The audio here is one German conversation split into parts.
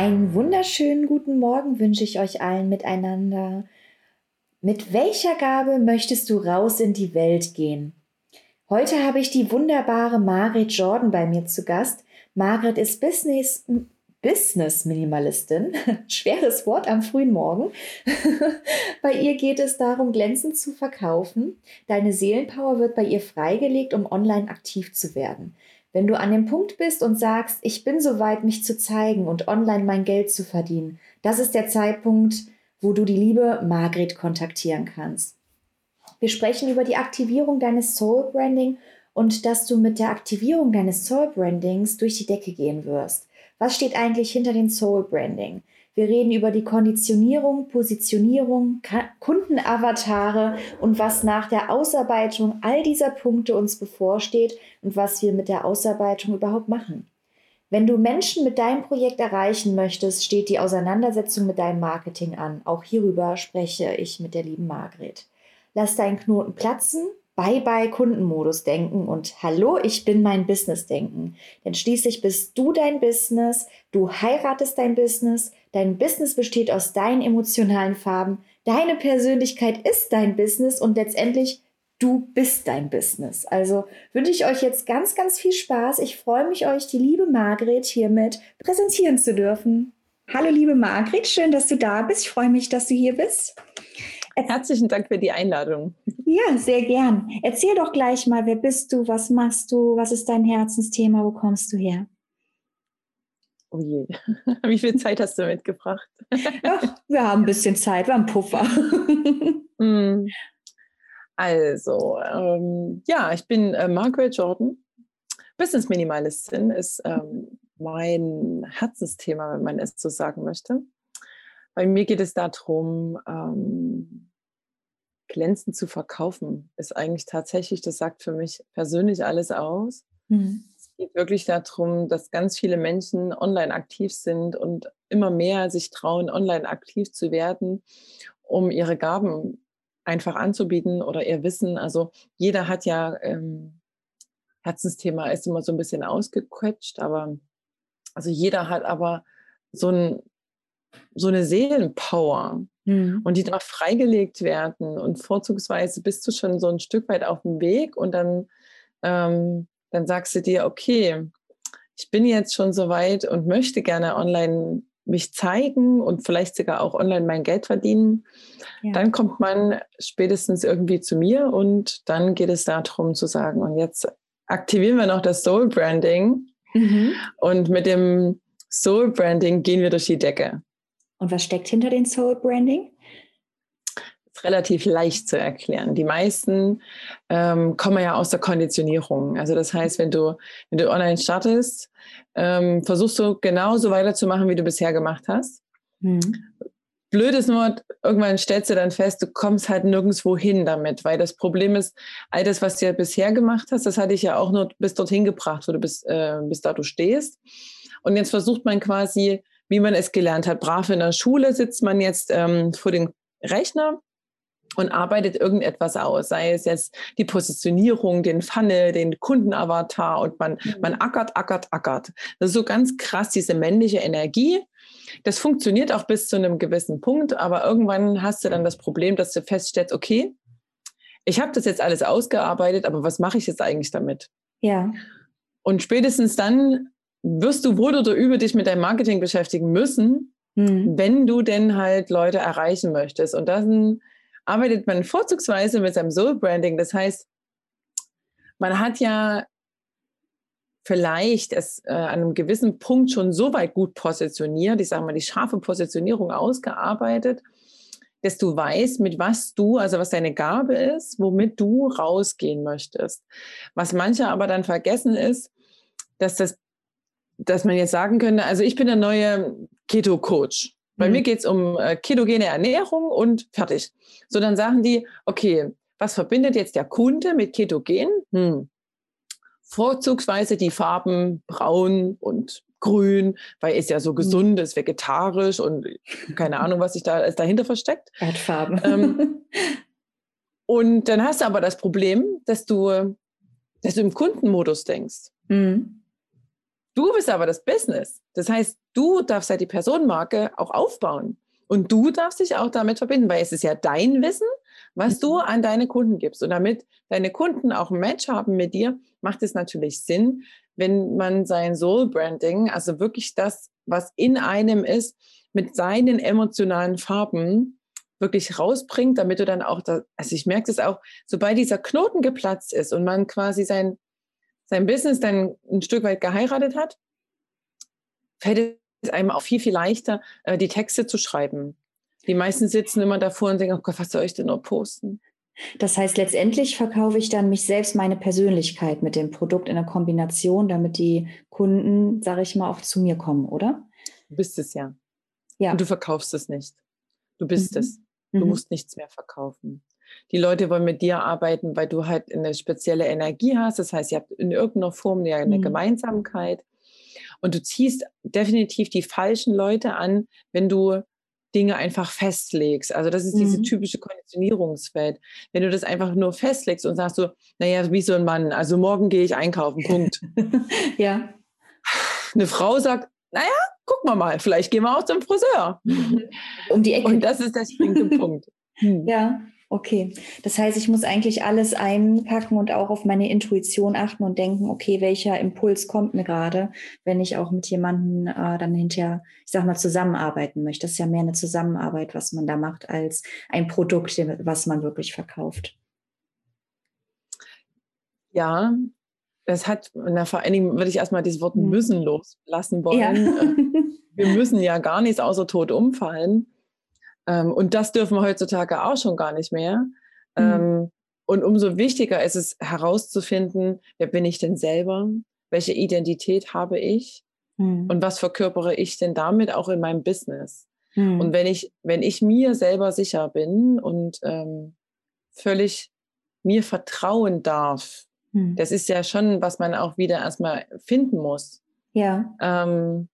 Einen wunderschönen guten Morgen wünsche ich euch allen miteinander. Mit welcher Gabe möchtest du raus in die Welt gehen? Heute habe ich die wunderbare Margret Jordan bei mir zu Gast. Margret ist Business, Business Minimalistin. Schweres Wort am frühen Morgen. bei ihr geht es darum, glänzend zu verkaufen. Deine Seelenpower wird bei ihr freigelegt, um online aktiv zu werden. Wenn du an dem Punkt bist und sagst, ich bin soweit, mich zu zeigen und online mein Geld zu verdienen, das ist der Zeitpunkt, wo du die liebe Margret kontaktieren kannst. Wir sprechen über die Aktivierung deines Soul Branding und dass du mit der Aktivierung deines Soul Brandings durch die Decke gehen wirst. Was steht eigentlich hinter dem Soul Branding? Wir reden über die Konditionierung, Positionierung, Kundenavatare und was nach der Ausarbeitung all dieser Punkte uns bevorsteht und was wir mit der Ausarbeitung überhaupt machen. Wenn du Menschen mit deinem Projekt erreichen möchtest, steht die Auseinandersetzung mit deinem Marketing an. Auch hierüber spreche ich mit der lieben Margret. Lass deinen Knoten platzen Bye-bye-Kundenmodus denken und Hallo, ich bin mein Business denken. Denn schließlich bist du dein Business, du heiratest dein Business, dein Business besteht aus deinen emotionalen Farben, deine Persönlichkeit ist dein Business und letztendlich du bist dein Business. Also wünsche ich euch jetzt ganz, ganz viel Spaß. Ich freue mich, euch die liebe Margret hiermit präsentieren zu dürfen. Hallo, liebe Margret, schön, dass du da bist. Ich freue mich, dass du hier bist. Herzlichen Dank für die Einladung. Ja, sehr gern. Erzähl doch gleich mal, wer bist du, was machst du, was ist dein Herzensthema, wo kommst du her? Oh je, wie viel Zeit hast du mitgebracht? Ach, wir haben ein bisschen Zeit, wir haben Puffer. Hm. Also, ähm, ja, ich bin äh, Margaret Jordan. Business Minimalistin ist ähm, mein Herzensthema, wenn man es so sagen möchte. Bei mir geht es darum, ähm, glänzend zu verkaufen, ist eigentlich tatsächlich, das sagt für mich persönlich alles aus. Mhm. Es geht wirklich darum, dass ganz viele Menschen online aktiv sind und immer mehr sich trauen, online aktiv zu werden, um ihre Gaben einfach anzubieten oder ihr Wissen. Also jeder hat ja, ähm, Herzensthema ist immer so ein bisschen ausgequetscht, aber also jeder hat aber so, ein, so eine Seelenpower, Mhm. Und die darf freigelegt werden. Und vorzugsweise bist du schon so ein Stück weit auf dem Weg und dann, ähm, dann sagst du dir, okay, ich bin jetzt schon so weit und möchte gerne online mich zeigen und vielleicht sogar auch online mein Geld verdienen. Ja. Dann kommt man spätestens irgendwie zu mir und dann geht es darum zu sagen, und jetzt aktivieren wir noch das Soul Branding. Mhm. Und mit dem Soul Branding gehen wir durch die Decke. Und was steckt hinter dem Soul Branding? Ist relativ leicht zu erklären. Die meisten ähm, kommen ja aus der Konditionierung. Also das heißt, wenn du, wenn du online startest, ähm, versuchst du genauso weiterzumachen, wie du bisher gemacht hast. Mhm. Blöd ist nur, irgendwann stellst du dann fest, du kommst halt nirgendwo hin damit, weil das Problem ist, all das, was du ja bisher gemacht hast, das hatte ich ja auch nur bis dorthin gebracht, wo du bis, äh, bis da du stehst. Und jetzt versucht man quasi wie man es gelernt hat. Brav in der Schule sitzt man jetzt ähm, vor dem Rechner und arbeitet irgendetwas aus, sei es jetzt die Positionierung, den Funnel, den Kundenavatar und man, mhm. man ackert, ackert, ackert. Das ist so ganz krass, diese männliche Energie. Das funktioniert auch bis zu einem gewissen Punkt, aber irgendwann hast du dann das Problem, dass du feststellst, okay, ich habe das jetzt alles ausgearbeitet, aber was mache ich jetzt eigentlich damit? Ja. Und spätestens dann wirst du wohl oder über dich mit deinem Marketing beschäftigen müssen, mhm. wenn du denn halt Leute erreichen möchtest. Und dann arbeitet man vorzugsweise mit seinem Soul Branding. Das heißt, man hat ja vielleicht es äh, an einem gewissen Punkt schon so weit gut positioniert, ich sage mal die scharfe Positionierung ausgearbeitet, dass du weißt, mit was du, also was deine Gabe ist, womit du rausgehen möchtest. Was manche aber dann vergessen ist, dass das dass man jetzt sagen könnte, also ich bin der neue Keto-Coach. Bei mhm. mir geht es um äh, ketogene Ernährung und fertig. So, dann sagen die, okay, was verbindet jetzt der Kunde mit Ketogen? Hm. Vorzugsweise die Farben braun und grün, weil es ja so mhm. gesund ist, vegetarisch und keine Ahnung, was sich da alles dahinter versteckt. Erdfarben. Ähm, und dann hast du aber das Problem, dass du, dass du im Kundenmodus denkst. Mhm. Du bist aber das Business. Das heißt, du darfst ja die Personenmarke auch aufbauen. Und du darfst dich auch damit verbinden, weil es ist ja dein Wissen, was du mhm. an deine Kunden gibst. Und damit deine Kunden auch ein Match haben mit dir, macht es natürlich Sinn, wenn man sein Soul Branding, also wirklich das, was in einem ist, mit seinen emotionalen Farben wirklich rausbringt, damit du dann auch, da, also ich merke es auch, sobald dieser Knoten geplatzt ist und man quasi sein, sein Business dann ein Stück weit geheiratet hat, fällt es einem auch viel, viel leichter, äh, die Texte zu schreiben. Die meisten sitzen immer davor und denken, oh Gott, was soll ich denn noch posten? Das heißt, letztendlich verkaufe ich dann mich selbst, meine Persönlichkeit mit dem Produkt in der Kombination, damit die Kunden, sage ich mal, auch zu mir kommen, oder? Du bist es ja. Ja. Und du verkaufst es nicht. Du bist mhm. es. Du mhm. musst nichts mehr verkaufen. Die Leute wollen mit dir arbeiten, weil du halt eine spezielle Energie hast. Das heißt, ihr habt in irgendeiner Form eine mhm. Gemeinsamkeit. Und du ziehst definitiv die falschen Leute an, wenn du Dinge einfach festlegst. Also das ist diese mhm. typische Konditionierungswelt. Wenn du das einfach nur festlegst und sagst so, naja, wie so ein Mann, also morgen gehe ich einkaufen, Punkt. ja. Eine Frau sagt, naja, gucken wir mal, vielleicht gehen wir auch zum Friseur. Um die Ecke. Und das ist der springende Punkt. Hm. Ja, Okay, das heißt, ich muss eigentlich alles einpacken und auch auf meine Intuition achten und denken, okay, welcher Impuls kommt mir gerade, wenn ich auch mit jemandem äh, dann hinterher, ich sag mal, zusammenarbeiten möchte. Das ist ja mehr eine Zusammenarbeit, was man da macht, als ein Produkt, was man wirklich verkauft. Ja, das hat, na, vor allen Dingen würde ich erstmal dieses Wort hm. müssen loslassen wollen. Ja. Äh, wir müssen ja gar nichts außer Tod umfallen. Ähm, und das dürfen wir heutzutage auch schon gar nicht mehr. Mhm. Ähm, und umso wichtiger ist es herauszufinden, wer bin ich denn selber? Welche Identität habe ich? Mhm. Und was verkörpere ich denn damit auch in meinem Business? Mhm. Und wenn ich, wenn ich mir selber sicher bin und ähm, völlig mir vertrauen darf, mhm. das ist ja schon, was man auch wieder erstmal finden muss. Ja. Ähm,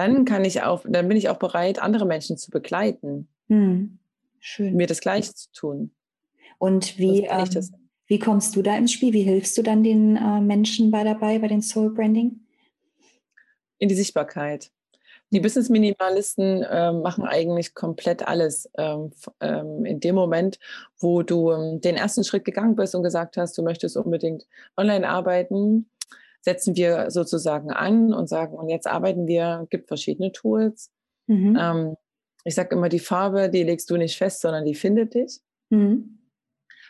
dann kann ich auch, dann bin ich auch bereit, andere Menschen zu begleiten. Hm. Schön. Mir das Gleiche zu tun. Und wie, ähm, wie kommst du da ins Spiel? Wie hilfst du dann den äh, Menschen bei dabei, bei den Soul Branding? In die Sichtbarkeit. Die hm. Business Minimalisten äh, machen eigentlich komplett alles. Ähm, ähm, in dem Moment, wo du ähm, den ersten Schritt gegangen bist und gesagt hast, du möchtest unbedingt online arbeiten, setzen wir sozusagen an und sagen, und jetzt arbeiten wir, gibt verschiedene Tools. Mhm. Ähm, ich sage immer, die Farbe, die legst du nicht fest, sondern die findet dich. Mhm.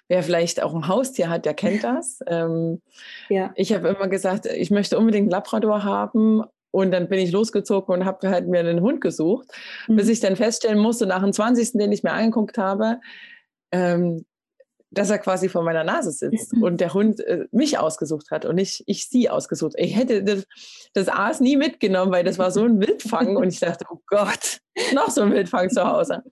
Wer vielleicht auch ein Haustier hat, der kennt das. Ähm, ja. Ich habe immer gesagt, ich möchte unbedingt einen Labrador haben und dann bin ich losgezogen und habe halt mir einen Hund gesucht, mhm. bis ich dann feststellen musste, nach dem 20., den ich mir angeguckt habe, ähm, dass er quasi vor meiner Nase sitzt mhm. und der Hund äh, mich ausgesucht hat und nicht ich sie ausgesucht. Ich hätte das, das Aas nie mitgenommen, weil das war so ein Wildfang und ich dachte, oh Gott, noch so ein Wildfang zu Hause.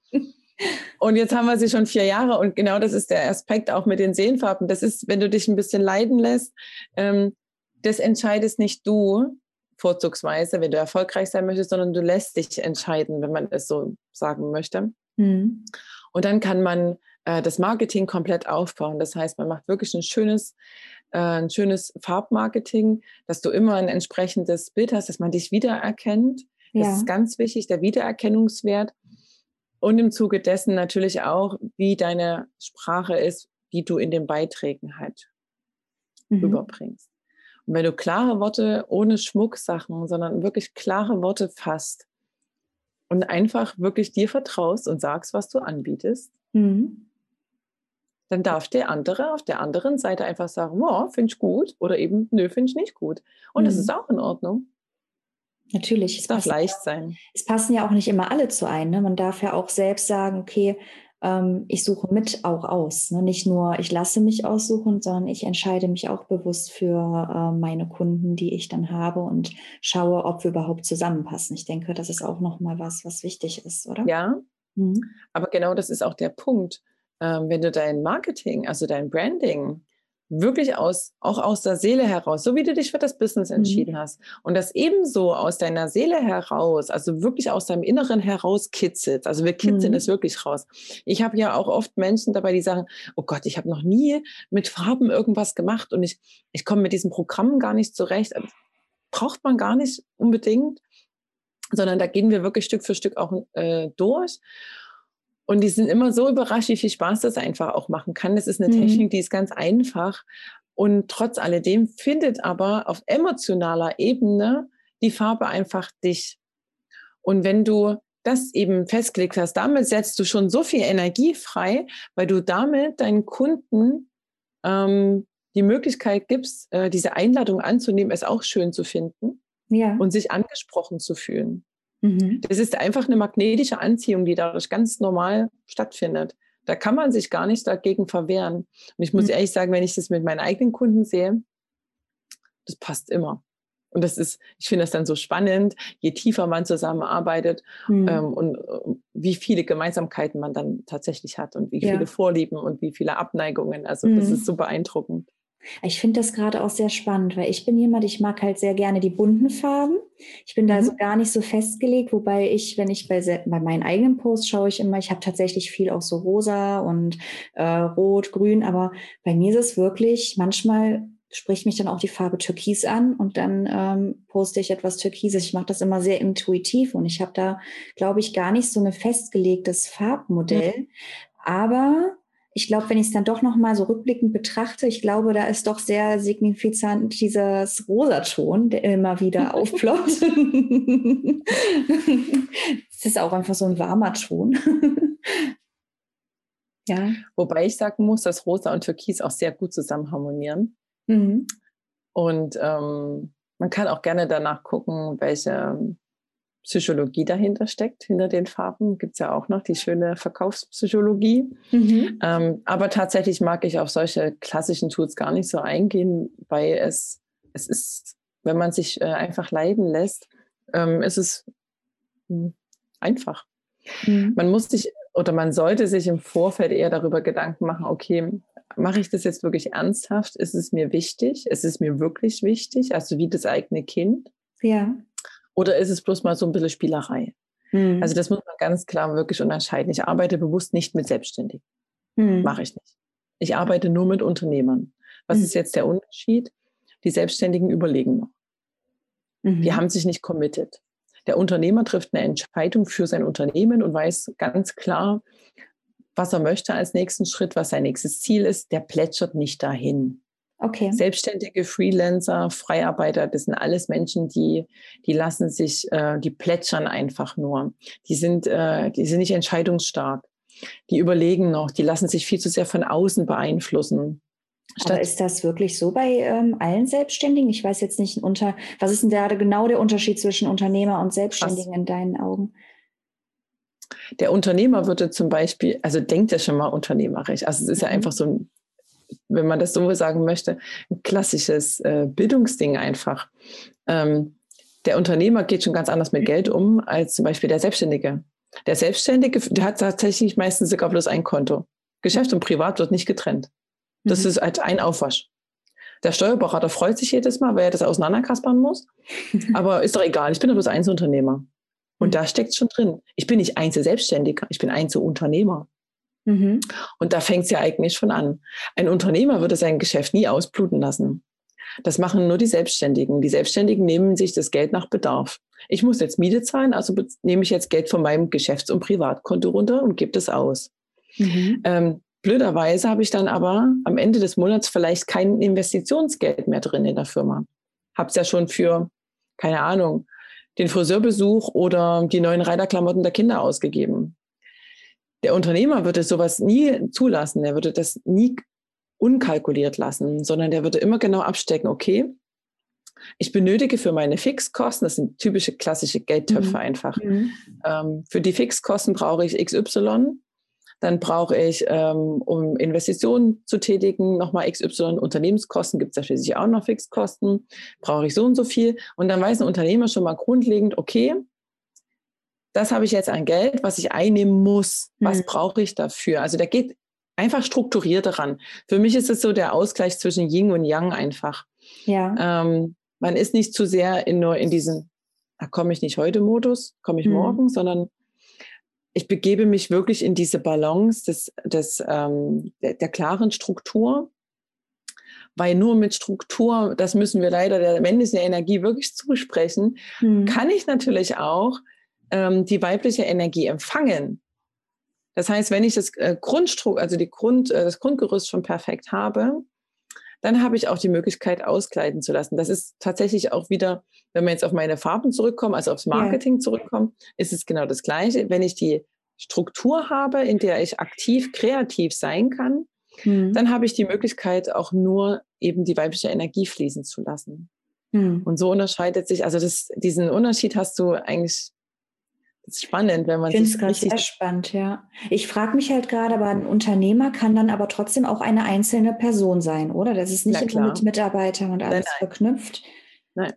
Und jetzt haben wir sie schon vier Jahre und genau das ist der Aspekt auch mit den Seelenfarben. Das ist, wenn du dich ein bisschen leiden lässt, ähm, das entscheidest nicht du vorzugsweise, wenn du erfolgreich sein möchtest, sondern du lässt dich entscheiden, wenn man es so sagen möchte. Mhm. Und dann kann man äh, das Marketing komplett aufbauen. Das heißt, man macht wirklich ein schönes, äh, ein schönes Farbmarketing, dass du immer ein entsprechendes Bild hast, dass man dich wiedererkennt. Das ja. ist ganz wichtig, der Wiedererkennungswert. Und im Zuge dessen natürlich auch, wie deine Sprache ist, die du in den Beiträgen halt mhm. überbringst. Und wenn du klare Worte ohne Schmucksachen, sondern wirklich klare Worte fasst und einfach wirklich dir vertraust und sagst, was du anbietest, mhm dann darf der andere auf der anderen Seite einfach sagen, oh, finde ich gut oder eben, nö, finde ich nicht gut. Und mhm. das ist auch in Ordnung. Natürlich. Es darf leicht sein. Es passen ja auch nicht immer alle zu ein. Ne? Man darf ja auch selbst sagen, okay, ähm, ich suche mit auch aus. Ne? Nicht nur, ich lasse mich aussuchen, sondern ich entscheide mich auch bewusst für äh, meine Kunden, die ich dann habe und schaue, ob wir überhaupt zusammenpassen. Ich denke, das ist auch nochmal was, was wichtig ist, oder? Ja, mhm. aber genau das ist auch der Punkt. Ähm, wenn du dein Marketing, also dein Branding wirklich aus, auch aus der Seele heraus, so wie du dich für das Business mhm. entschieden mhm. hast und das ebenso aus deiner Seele heraus, also wirklich aus deinem Inneren heraus kitzelt. Also wir kitzeln mhm. es wirklich raus. Ich habe ja auch oft Menschen dabei, die sagen, oh Gott, ich habe noch nie mit Farben irgendwas gemacht und ich, ich komme mit diesem Programm gar nicht zurecht. Braucht man gar nicht unbedingt, sondern da gehen wir wirklich Stück für Stück auch äh, durch. Und die sind immer so überrascht, wie viel Spaß das einfach auch machen kann. Das ist eine mhm. Technik, die ist ganz einfach. Und trotz alledem findet aber auf emotionaler Ebene die Farbe einfach dich. Und wenn du das eben festgelegt hast, damit setzt du schon so viel Energie frei, weil du damit deinen Kunden ähm, die Möglichkeit gibst, äh, diese Einladung anzunehmen, es auch schön zu finden ja. und sich angesprochen zu fühlen. Mhm. Das ist einfach eine magnetische Anziehung, die dadurch ganz normal stattfindet. Da kann man sich gar nicht dagegen verwehren. Und ich muss mhm. ehrlich sagen, wenn ich das mit meinen eigenen Kunden sehe, das passt immer. Und das ist, ich finde das dann so spannend, je tiefer man zusammenarbeitet mhm. ähm, und äh, wie viele Gemeinsamkeiten man dann tatsächlich hat und wie ja. viele Vorlieben und wie viele Abneigungen. Also das mhm. ist so beeindruckend. Ich finde das gerade auch sehr spannend, weil ich bin jemand, ich mag halt sehr gerne die bunten Farben. Ich bin mhm. da so gar nicht so festgelegt, wobei ich, wenn ich bei, bei meinen eigenen Posts schaue ich immer, ich habe tatsächlich viel auch so rosa und äh, rot, grün, aber bei mir ist es wirklich, manchmal spricht mich dann auch die Farbe Türkis an und dann ähm, poste ich etwas Türkises. Ich mache das immer sehr intuitiv und ich habe da, glaube ich, gar nicht so ein festgelegtes Farbmodell. Mhm. Aber ich glaube, wenn ich es dann doch noch mal so rückblickend betrachte, ich glaube, da ist doch sehr signifikant dieses Rosaton, der immer wieder aufploppt. Es ist auch einfach so ein warmer Ton. ja. Wobei ich sagen muss, dass Rosa und Türkis auch sehr gut zusammen harmonieren. Mhm. Und ähm, man kann auch gerne danach gucken, welche Psychologie dahinter steckt, hinter den Farben. Gibt es ja auch noch die schöne Verkaufspsychologie. Mhm. Ähm, aber tatsächlich mag ich auf solche klassischen Tools gar nicht so eingehen, weil es, es ist, wenn man sich äh, einfach leiden lässt, ähm, ist es hm, einfach. Mhm. Man muss sich oder man sollte sich im Vorfeld eher darüber Gedanken machen, okay, mache ich das jetzt wirklich ernsthaft? Ist es mir wichtig? Ist es mir wirklich wichtig? Also wie das eigene Kind? Ja. Oder ist es bloß mal so ein bisschen Spielerei? Mhm. Also das muss man ganz klar wirklich unterscheiden. Ich arbeite bewusst nicht mit Selbstständigen. Mhm. Mache ich nicht. Ich arbeite nur mit Unternehmern. Was mhm. ist jetzt der Unterschied? Die Selbstständigen überlegen noch. Die mhm. haben sich nicht committed. Der Unternehmer trifft eine Entscheidung für sein Unternehmen und weiß ganz klar, was er möchte als nächsten Schritt, was sein nächstes Ziel ist. Der plätschert nicht dahin. Okay. Selbstständige, Freelancer, Freiarbeiter, das sind alles Menschen, die, die lassen sich, äh, die plätschern einfach nur. Die sind, äh, die sind nicht entscheidungsstark. Die überlegen noch, die lassen sich viel zu sehr von außen beeinflussen. Aber ist das wirklich so bei ähm, allen Selbstständigen? Ich weiß jetzt nicht, unter, was ist denn da genau der Unterschied zwischen Unternehmer und Selbstständigen was? in deinen Augen? Der Unternehmer würde zum Beispiel, also denkt ja schon mal unternehmerisch. Also es ist mhm. ja einfach so ein wenn man das so sagen möchte, ein klassisches äh, Bildungsding einfach. Ähm, der Unternehmer geht schon ganz anders mit Geld um als zum Beispiel der Selbstständige. Der Selbstständige, der hat tatsächlich meistens sogar bloß ein Konto. Geschäft und Privat wird nicht getrennt. Das mhm. ist halt ein Aufwasch. Der Steuerberater freut sich jedes Mal, weil er das auseinanderkaspern muss. Aber ist doch egal, ich bin doch bloß Einzelunternehmer. Und mhm. da steckt schon drin. Ich bin nicht Einzelselbstständiger, ich bin Einzelunternehmer. Mhm. Und da fängt es ja eigentlich schon an. Ein Unternehmer würde sein Geschäft nie ausbluten lassen. Das machen nur die Selbstständigen. Die Selbstständigen nehmen sich das Geld nach Bedarf. Ich muss jetzt Miete zahlen, also nehme ich jetzt Geld von meinem Geschäfts- und Privatkonto runter und gebe das aus. Mhm. Ähm, blöderweise habe ich dann aber am Ende des Monats vielleicht kein Investitionsgeld mehr drin in der Firma. Habe es ja schon für, keine Ahnung, den Friseurbesuch oder die neuen Reiterklamotten der Kinder ausgegeben der Unternehmer würde sowas nie zulassen. Er würde das nie unkalkuliert lassen, sondern der würde immer genau abstecken, okay, ich benötige für meine Fixkosten, das sind typische klassische Geldtöpfe mhm. einfach. Mhm. Ähm, für die Fixkosten brauche ich XY. Dann brauche ich, ähm, um Investitionen zu tätigen, nochmal XY Unternehmenskosten, gibt es ja schließlich auch noch Fixkosten, brauche ich so und so viel. Und dann weiß ein Unternehmer schon mal grundlegend, okay, das habe ich jetzt an Geld, was ich einnehmen muss. Was mhm. brauche ich dafür? Also der geht einfach strukturiert daran. Für mich ist es so der Ausgleich zwischen Yin und Yang einfach. Ja. Ähm, man ist nicht zu sehr in, nur in diesen, da komme ich nicht heute Modus, komme ich mhm. morgen, sondern ich begebe mich wirklich in diese Balance des, des, ähm, der, der, klaren Struktur, weil nur mit Struktur, das müssen wir leider der männlichen Energie wirklich zusprechen, mhm. kann ich natürlich auch ähm, die weibliche Energie empfangen. Das heißt, wenn ich das äh, Grundstruktur, also die Grund, äh, das Grundgerüst schon perfekt habe, dann habe ich auch die Möglichkeit, auskleiden zu lassen. Das ist tatsächlich auch wieder, wenn wir jetzt auf meine Farben zurückkommen, also aufs Marketing ja. zurückkommen, ist es genau das Gleiche. Wenn ich die Struktur habe, in der ich aktiv, kreativ sein kann, hm. dann habe ich die Möglichkeit, auch nur eben die weibliche Energie fließen zu lassen. Hm. Und so unterscheidet sich, also das, diesen Unterschied hast du eigentlich ist spannend, wenn man ich sich gerade sehr spannend, ja. Ich frage mich halt gerade, aber ein Unternehmer kann dann aber trotzdem auch eine einzelne Person sein, oder? Das ist nicht immer mit Mitarbeitern und alles nein, nein. verknüpft. Nein.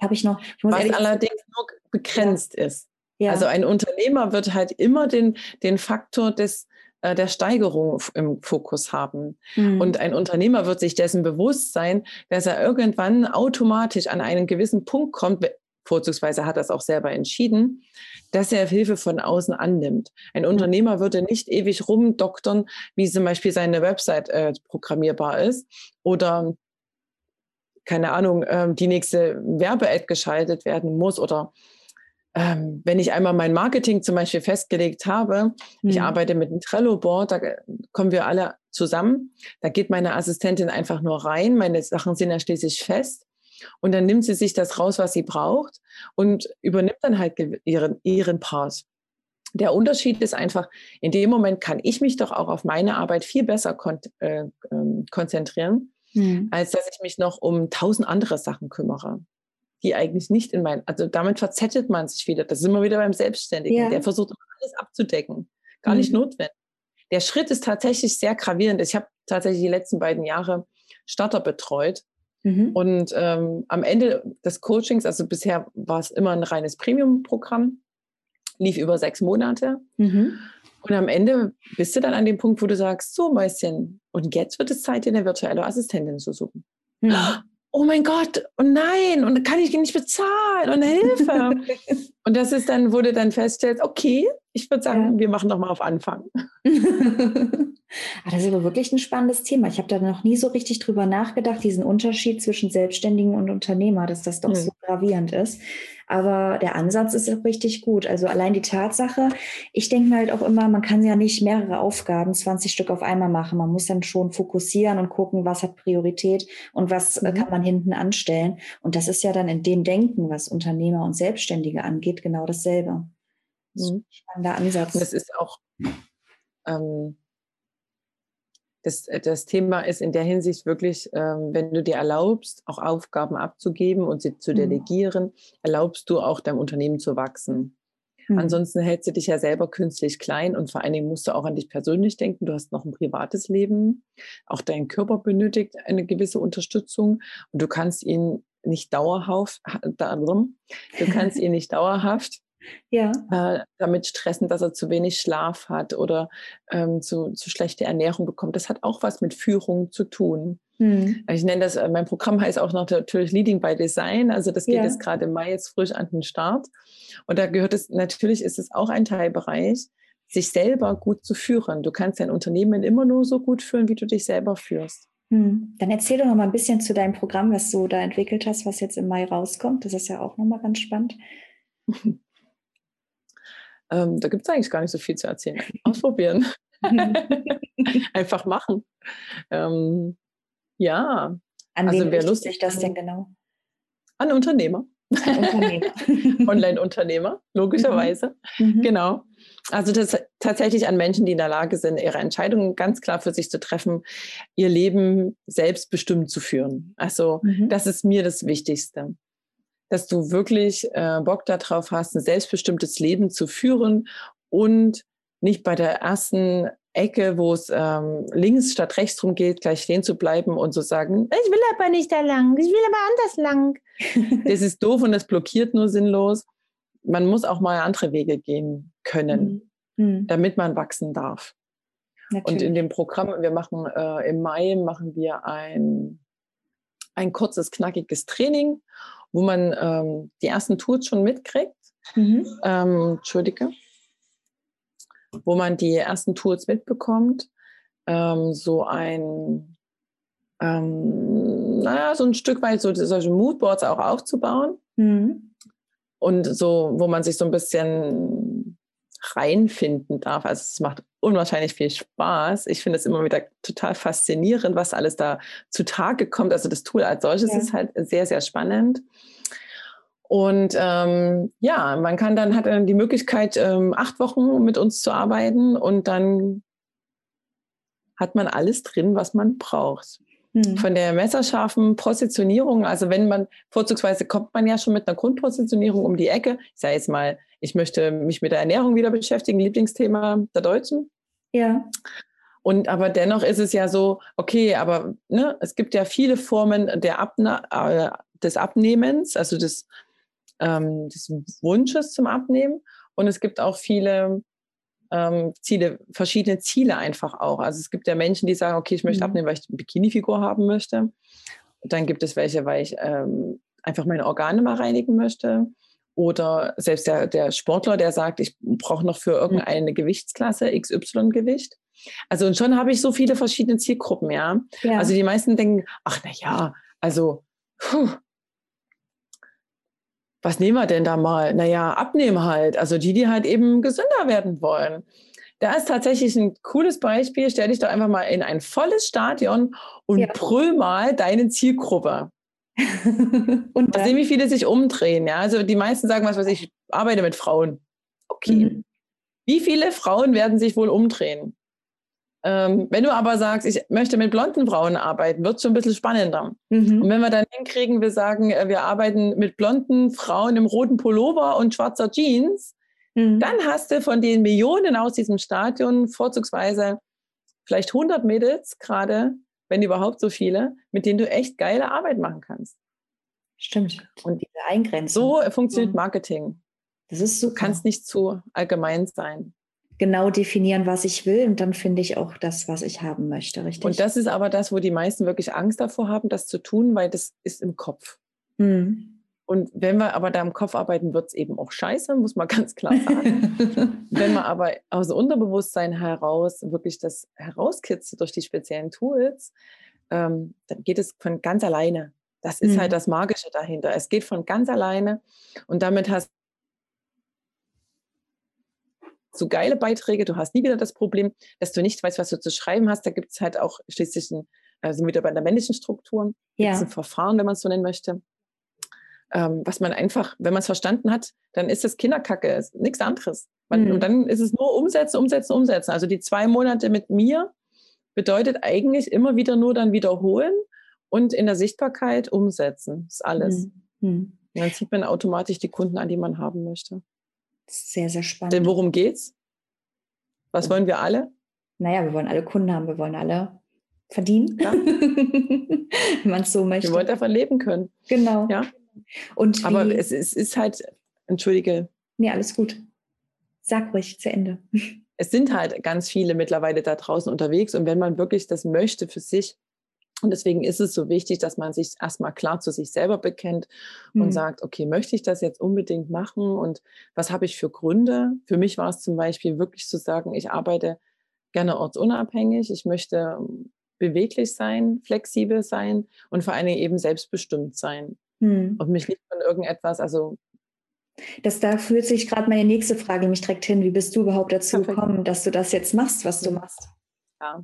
Habe ich noch. Ich Was allerdings nur begrenzt ja. ist. Ja. Also ein Unternehmer wird halt immer den, den Faktor des äh, der Steigerung im Fokus haben. Mhm. Und ein Unternehmer wird sich dessen bewusst sein, dass er irgendwann automatisch an einen gewissen Punkt kommt, vorzugsweise hat das auch selber entschieden, dass er Hilfe von außen annimmt. Ein Unternehmer würde nicht ewig rumdoktern, wie zum Beispiel seine Website äh, programmierbar ist oder keine Ahnung, ähm, die nächste Werbe-Ad geschaltet werden muss oder ähm, wenn ich einmal mein Marketing zum Beispiel festgelegt habe, mhm. ich arbeite mit einem Trello-Board, da kommen wir alle zusammen, da geht meine Assistentin einfach nur rein, meine Sachen sind ja schließlich fest und dann nimmt sie sich das raus, was sie braucht und übernimmt dann halt ihren, ihren Part. Der Unterschied ist einfach, in dem Moment kann ich mich doch auch auf meine Arbeit viel besser kon äh, äh, konzentrieren, mhm. als dass ich mich noch um tausend andere Sachen kümmere, die eigentlich nicht in mein, also damit verzettelt man sich wieder. Das ist immer wieder beim Selbstständigen. Ja. Der versucht alles abzudecken. Gar mhm. nicht notwendig. Der Schritt ist tatsächlich sehr gravierend. Ich habe tatsächlich die letzten beiden Jahre Starter betreut Mhm. Und ähm, am Ende des Coachings, also bisher war es immer ein reines Premium-Programm, lief über sechs Monate. Mhm. Und am Ende bist du dann an dem Punkt, wo du sagst, so Mäuschen, und jetzt wird es Zeit, dir eine virtuelle Assistentin zu suchen. Mhm. Oh mein Gott, und nein, und kann ich nicht bezahlen und Hilfe. und das ist dann, du dann feststellst, okay, ich würde sagen, ja. wir machen doch mal auf Anfang. Ah, das ist aber wirklich ein spannendes Thema. Ich habe da noch nie so richtig drüber nachgedacht, diesen Unterschied zwischen Selbstständigen und Unternehmer, dass das doch mhm. so gravierend ist. Aber der Ansatz ist auch richtig gut. Also allein die Tatsache, ich denke mir halt auch immer, man kann ja nicht mehrere Aufgaben, 20 Stück auf einmal machen. Man muss dann schon fokussieren und gucken, was hat Priorität und was mhm. kann man hinten anstellen. Und das ist ja dann in dem Denken, was Unternehmer und Selbstständige angeht, genau dasselbe. Das ist ein spannender Ansatz. Das ist auch ähm, das, äh, das Thema ist in der Hinsicht wirklich, ähm, wenn du dir erlaubst, auch Aufgaben abzugeben und sie zu mhm. delegieren, erlaubst du auch deinem Unternehmen zu wachsen. Mhm. Ansonsten hältst du dich ja selber künstlich klein und vor allen Dingen musst du auch an dich persönlich denken. Du hast noch ein privates Leben. Auch dein Körper benötigt eine gewisse Unterstützung und du kannst ihn nicht dauerhaft, darum, du kannst ihn nicht dauerhaft ja. äh, damit stressen, dass er zu wenig Schlaf hat oder ähm, zu, zu schlechte Ernährung bekommt. Das hat auch was mit Führung zu tun. Hm. Ich nenne das, äh, mein Programm heißt auch noch natürlich Leading by Design. Also das geht ja. jetzt gerade im Mai jetzt frisch an den Start. Und da gehört es, natürlich ist es auch ein Teilbereich, sich selber gut zu führen. Du kannst dein Unternehmen immer nur so gut führen, wie du dich selber führst. Hm. Dann erzähl doch noch mal ein bisschen zu deinem Programm, was du da entwickelt hast, was jetzt im Mai rauskommt. Das ist ja auch noch mal ganz spannend. Ähm, da gibt es eigentlich gar nicht so viel zu erzählen. Ausprobieren. Einfach machen. Ähm, ja. An also wer Lust sich das denn genau? An Unternehmer. Unternehmer. Online-Unternehmer, logischerweise. Mhm. mhm. Genau. Also das tatsächlich an Menschen, die in der Lage sind, ihre Entscheidungen ganz klar für sich zu treffen, ihr Leben selbstbestimmt zu führen. Also mhm. das ist mir das Wichtigste dass du wirklich äh, Bock darauf hast, ein selbstbestimmtes Leben zu führen und nicht bei der ersten Ecke, wo es ähm, links statt rechts rum geht, gleich stehen zu bleiben und zu sagen, ich will aber nicht da lang, ich will aber anders lang. das ist doof und das blockiert nur sinnlos. Man muss auch mal andere Wege gehen können, mhm. mhm. damit man wachsen darf. Natürlich. Und in dem Programm, wir machen äh, im Mai machen wir ein, ein kurzes, knackiges Training, wo man ähm, die ersten Tools schon mitkriegt. Mhm. Ähm, Entschuldige wo man die ersten Tools mitbekommt. Ähm, so ein, ähm, naja, so ein Stück weit so solche Moodboards auch aufzubauen. Mhm. Und so, wo man sich so ein bisschen reinfinden darf. Also es macht unwahrscheinlich viel Spaß. Ich finde es immer wieder total faszinierend, was alles da zutage kommt. Also das Tool als solches ja. ist halt sehr, sehr spannend. Und ähm, ja, man kann dann, hat dann die Möglichkeit, ähm, acht Wochen mit uns zu arbeiten und dann hat man alles drin, was man braucht. Mhm. Von der messerscharfen Positionierung, also wenn man, vorzugsweise kommt man ja schon mit einer Grundpositionierung um die Ecke. Ich sage jetzt mal, ich möchte mich mit der Ernährung wieder beschäftigen, Lieblingsthema der Deutschen. Ja. Und aber dennoch ist es ja so, okay, aber ne, es gibt ja viele Formen der Abna äh, des Abnehmens, also des ähm, des Wunsches zum Abnehmen. Und es gibt auch viele ähm, Ziele, verschiedene Ziele einfach auch. Also es gibt ja Menschen, die sagen, okay, ich möchte mhm. abnehmen, weil ich eine Bikini-Figur haben möchte. dann gibt es welche, weil ich ähm, einfach meine Organe mal reinigen möchte. Oder selbst der, der Sportler, der sagt, ich brauche noch für mhm. irgendeine Gewichtsklasse XY-Gewicht. Also und schon habe ich so viele verschiedene Zielgruppen, ja. ja. Also die meisten denken, ach na ja, also puh, was nehmen wir denn da mal? Naja, abnehmen halt. Also die, die halt eben gesünder werden wollen. Da ist tatsächlich ein cooles Beispiel. Stell dich doch einfach mal in ein volles Stadion und ja. brüll mal deine Zielgruppe. Und dann sehen, wie viele sich umdrehen. Ja? Also die meisten sagen, was weiß ich, ich arbeite mit Frauen. Okay. Mhm. Wie viele Frauen werden sich wohl umdrehen? Ähm, wenn du aber sagst, ich möchte mit blonden Frauen arbeiten, wird es schon ein bisschen spannender. Mhm. Und wenn wir dann hinkriegen, wir sagen, äh, wir arbeiten mit blonden Frauen im roten Pullover und schwarzer Jeans, mhm. dann hast du von den Millionen aus diesem Stadion vorzugsweise vielleicht 100 Mädels gerade, wenn überhaupt so viele, mit denen du echt geile Arbeit machen kannst. Stimmt. Und diese Eingrenzen. So funktioniert Marketing. Das ist so. Du kannst nicht zu allgemein sein genau definieren, was ich will und dann finde ich auch das, was ich haben möchte, richtig? Und das ist aber das, wo die meisten wirklich Angst davor haben, das zu tun, weil das ist im Kopf. Mhm. Und wenn wir aber da im Kopf arbeiten, wird es eben auch scheiße, muss man ganz klar sagen. wenn man aber aus dem Unterbewusstsein heraus wirklich das herauskitzelt durch die speziellen Tools, ähm, dann geht es von ganz alleine. Das ist halt mhm. halt das Magische dahinter. Es geht von ganz alleine und damit hast so geile Beiträge, du hast nie wieder das Problem, dass du nicht weißt, was du zu schreiben hast. Da gibt es halt auch schließlich ein, also wieder bei der männlichen Struktur, ja. ein Verfahren, wenn man es so nennen möchte. Ähm, was man einfach, wenn man es verstanden hat, dann ist das Kinderkacke, nichts anderes. Man, mhm. Und dann ist es nur umsetzen, umsetzen, umsetzen. Also die zwei Monate mit mir bedeutet eigentlich immer wieder nur dann wiederholen und in der Sichtbarkeit umsetzen. Das ist alles. Mhm. mhm. Und dann sieht man automatisch die Kunden an, die man haben möchte. Sehr, sehr spannend. Denn worum geht's? Was wollen wir alle? Naja, wir wollen alle Kunden haben, wir wollen alle verdienen, ja. wenn man es so möchte. Wir wollen davon leben können. Genau. Ja. Und Aber es, es ist halt, entschuldige. Nee, alles gut. Sag ruhig zu Ende. Es sind halt ganz viele mittlerweile da draußen unterwegs und wenn man wirklich das möchte für sich, und deswegen ist es so wichtig, dass man sich erstmal klar zu sich selber bekennt und mhm. sagt, okay, möchte ich das jetzt unbedingt machen und was habe ich für Gründe? Für mich war es zum Beispiel wirklich zu sagen, ich arbeite gerne ortsunabhängig, ich möchte ähm, beweglich sein, flexibel sein und vor allen Dingen eben selbstbestimmt sein mhm. und mich nicht von irgendetwas, also das da fühlt sich gerade meine nächste Frage mich direkt hin. Wie bist du überhaupt dazu Perfekt. gekommen, dass du das jetzt machst, was du machst? Ja,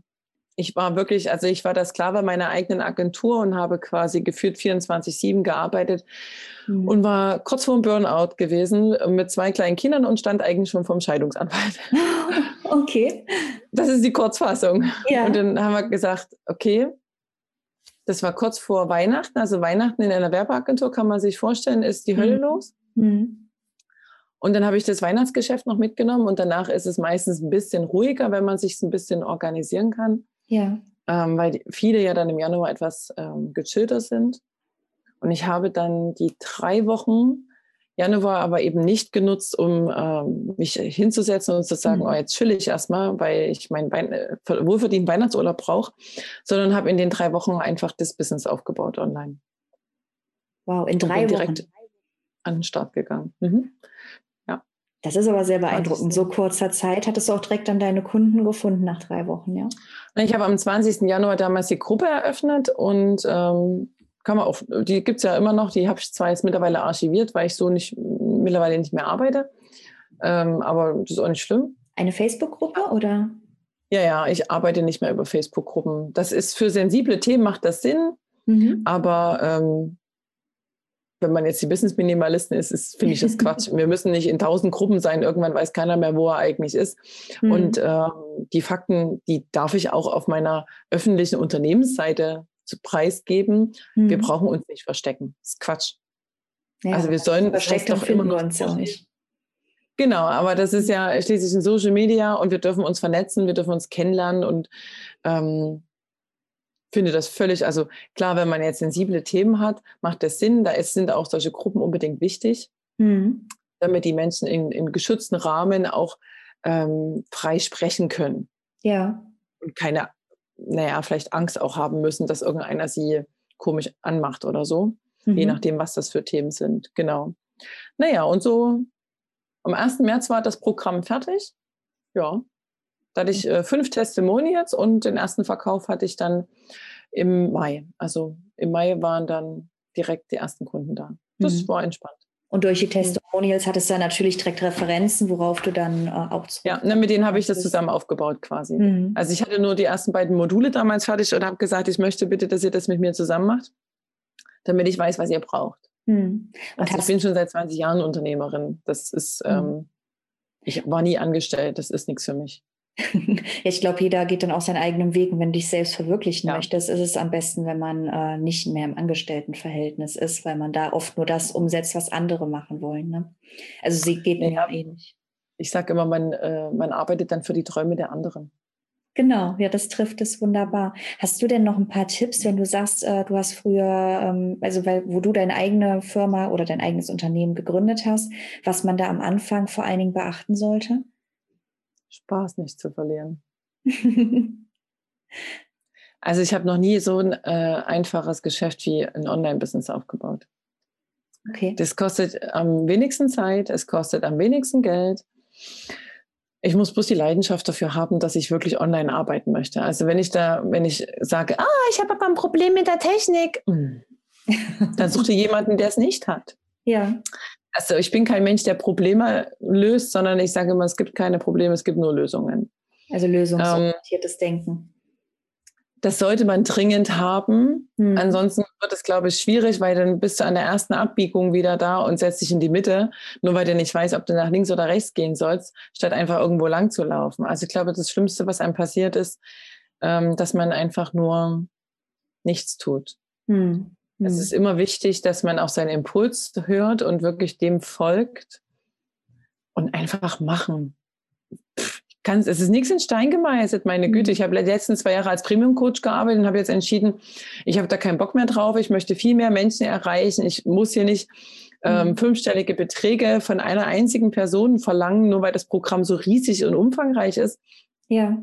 ich war wirklich, also ich war der Sklave meiner eigenen Agentur und habe quasi gefühlt 24-7 gearbeitet mhm. und war kurz vor dem Burnout gewesen mit zwei kleinen Kindern und stand eigentlich schon vom Scheidungsanwalt. Okay. Das ist die Kurzfassung. Ja. Und dann haben wir gesagt, okay, das war kurz vor Weihnachten. Also Weihnachten in einer Werbeagentur kann man sich vorstellen, ist die Hölle mhm. los. Mhm. Und dann habe ich das Weihnachtsgeschäft noch mitgenommen und danach ist es meistens ein bisschen ruhiger, wenn man sich ein bisschen organisieren kann. Ja. Ähm, weil viele ja dann im Januar etwas ähm, gechillter sind. Und ich habe dann die drei Wochen Januar aber eben nicht genutzt, um ähm, mich hinzusetzen und zu sagen, mhm. oh, jetzt chill ich erstmal, weil ich meinen Wein äh, wohlverdienten Weihnachtsurlaub brauche, sondern habe in den drei Wochen einfach das Business aufgebaut online. Wow, in drei und Wochen. direkt an den Start gegangen. Mhm. Ja. Das ist aber sehr beeindruckend. So kurzer Zeit hattest du auch direkt dann deine Kunden gefunden nach drei Wochen, ja? Ich habe am 20. Januar damals die Gruppe eröffnet und ähm, kann man auch, die gibt es ja immer noch, die habe ich zwar jetzt mittlerweile archiviert, weil ich so nicht mittlerweile nicht mehr arbeite. Ähm, aber das ist auch nicht schlimm. Eine Facebook-Gruppe oder? Ja, ja, ich arbeite nicht mehr über Facebook-Gruppen. Das ist für sensible Themen macht das Sinn, mhm. aber ähm, wenn man jetzt die Business-Minimalisten ist, ist finde ich das Quatsch. Wir müssen nicht in tausend Gruppen sein. Irgendwann weiß keiner mehr, wo er eigentlich ist. Mhm. Und ähm, die Fakten, die darf ich auch auf meiner öffentlichen Unternehmensseite preisgeben. Mhm. Wir brauchen uns nicht verstecken. Das ist Quatsch. Ja, also wir sollen das doch immer uns auch nicht. Genau, aber das ist ja schließlich in Social Media und wir dürfen uns vernetzen, wir dürfen uns kennenlernen und ähm, finde das völlig, also klar, wenn man jetzt sensible Themen hat, macht das Sinn. Da ist, sind auch solche Gruppen unbedingt wichtig, mhm. damit die Menschen in, in geschützten Rahmen auch ähm, frei sprechen können. Ja. Und keine naja, vielleicht Angst auch haben müssen, dass irgendeiner sie komisch anmacht oder so. Mhm. Je nachdem, was das für Themen sind. Genau. Naja, und so am 1. März war das Programm fertig. Ja. Da hatte ich äh, fünf Testimonials und den ersten Verkauf hatte ich dann im Mai. Also im Mai waren dann direkt die ersten Kunden da. Das mhm. war entspannt. Und durch die mhm. Testimonials hattest du dann natürlich direkt Referenzen, worauf du dann äh, auch zu. Ja, ne, mit denen habe ich das zusammen aufgebaut quasi. Mhm. Also ich hatte nur die ersten beiden Module damals fertig und habe gesagt, ich möchte bitte, dass ihr das mit mir zusammen macht, damit ich weiß, was ihr braucht. Mhm. Also ich bin schon seit 20 Jahren Unternehmerin. Das ist, mhm. ähm, ich war nie angestellt, das ist nichts für mich. ich glaube, jeder geht dann auch seinen eigenen Weg. Und wenn du dich selbst verwirklichen ja. möchtest, ist es am besten, wenn man äh, nicht mehr im Angestelltenverhältnis ist, weil man da oft nur das umsetzt, was andere machen wollen. Ne? Also sie geht mir ja, ähnlich. Ich sage immer, man, äh, man arbeitet dann für die Träume der anderen. Genau, ja, das trifft es wunderbar. Hast du denn noch ein paar Tipps, wenn du sagst, äh, du hast früher, ähm, also weil, wo du deine eigene Firma oder dein eigenes Unternehmen gegründet hast, was man da am Anfang vor allen Dingen beachten sollte? Spaß nicht zu verlieren. also ich habe noch nie so ein äh, einfaches Geschäft wie ein Online-Business aufgebaut. Okay. Das kostet am wenigsten Zeit, es kostet am wenigsten Geld. Ich muss bloß die Leidenschaft dafür haben, dass ich wirklich online arbeiten möchte. Also wenn ich da, wenn ich sage, ah, ich habe aber ein Problem mit der Technik, hm, dann such dir jemanden, der es nicht hat. Ja. Also ich bin kein Mensch, der Probleme löst, sondern ich sage immer, es gibt keine Probleme, es gibt nur Lösungen. Also lösungsorientiertes ähm, Denken. Das sollte man dringend haben. Hm. Ansonsten wird es, glaube ich, schwierig, weil dann bist du an der ersten Abbiegung wieder da und setzt dich in die Mitte, nur weil du nicht weißt, ob du nach links oder rechts gehen sollst, statt einfach irgendwo lang zu laufen. Also ich glaube, das Schlimmste, was einem passiert ist, ähm, dass man einfach nur nichts tut. Hm. Es hm. ist immer wichtig, dass man auch seinen Impuls hört und wirklich dem folgt und einfach machen. Pff, es ist nichts in Stein gemeißelt, meine Güte. Hm. Ich habe die letzten zwei Jahre als Premium-Coach gearbeitet und habe jetzt entschieden, ich habe da keinen Bock mehr drauf. Ich möchte viel mehr Menschen erreichen. Ich muss hier nicht ähm, hm. fünfstellige Beträge von einer einzigen Person verlangen, nur weil das Programm so riesig und umfangreich ist. Ja.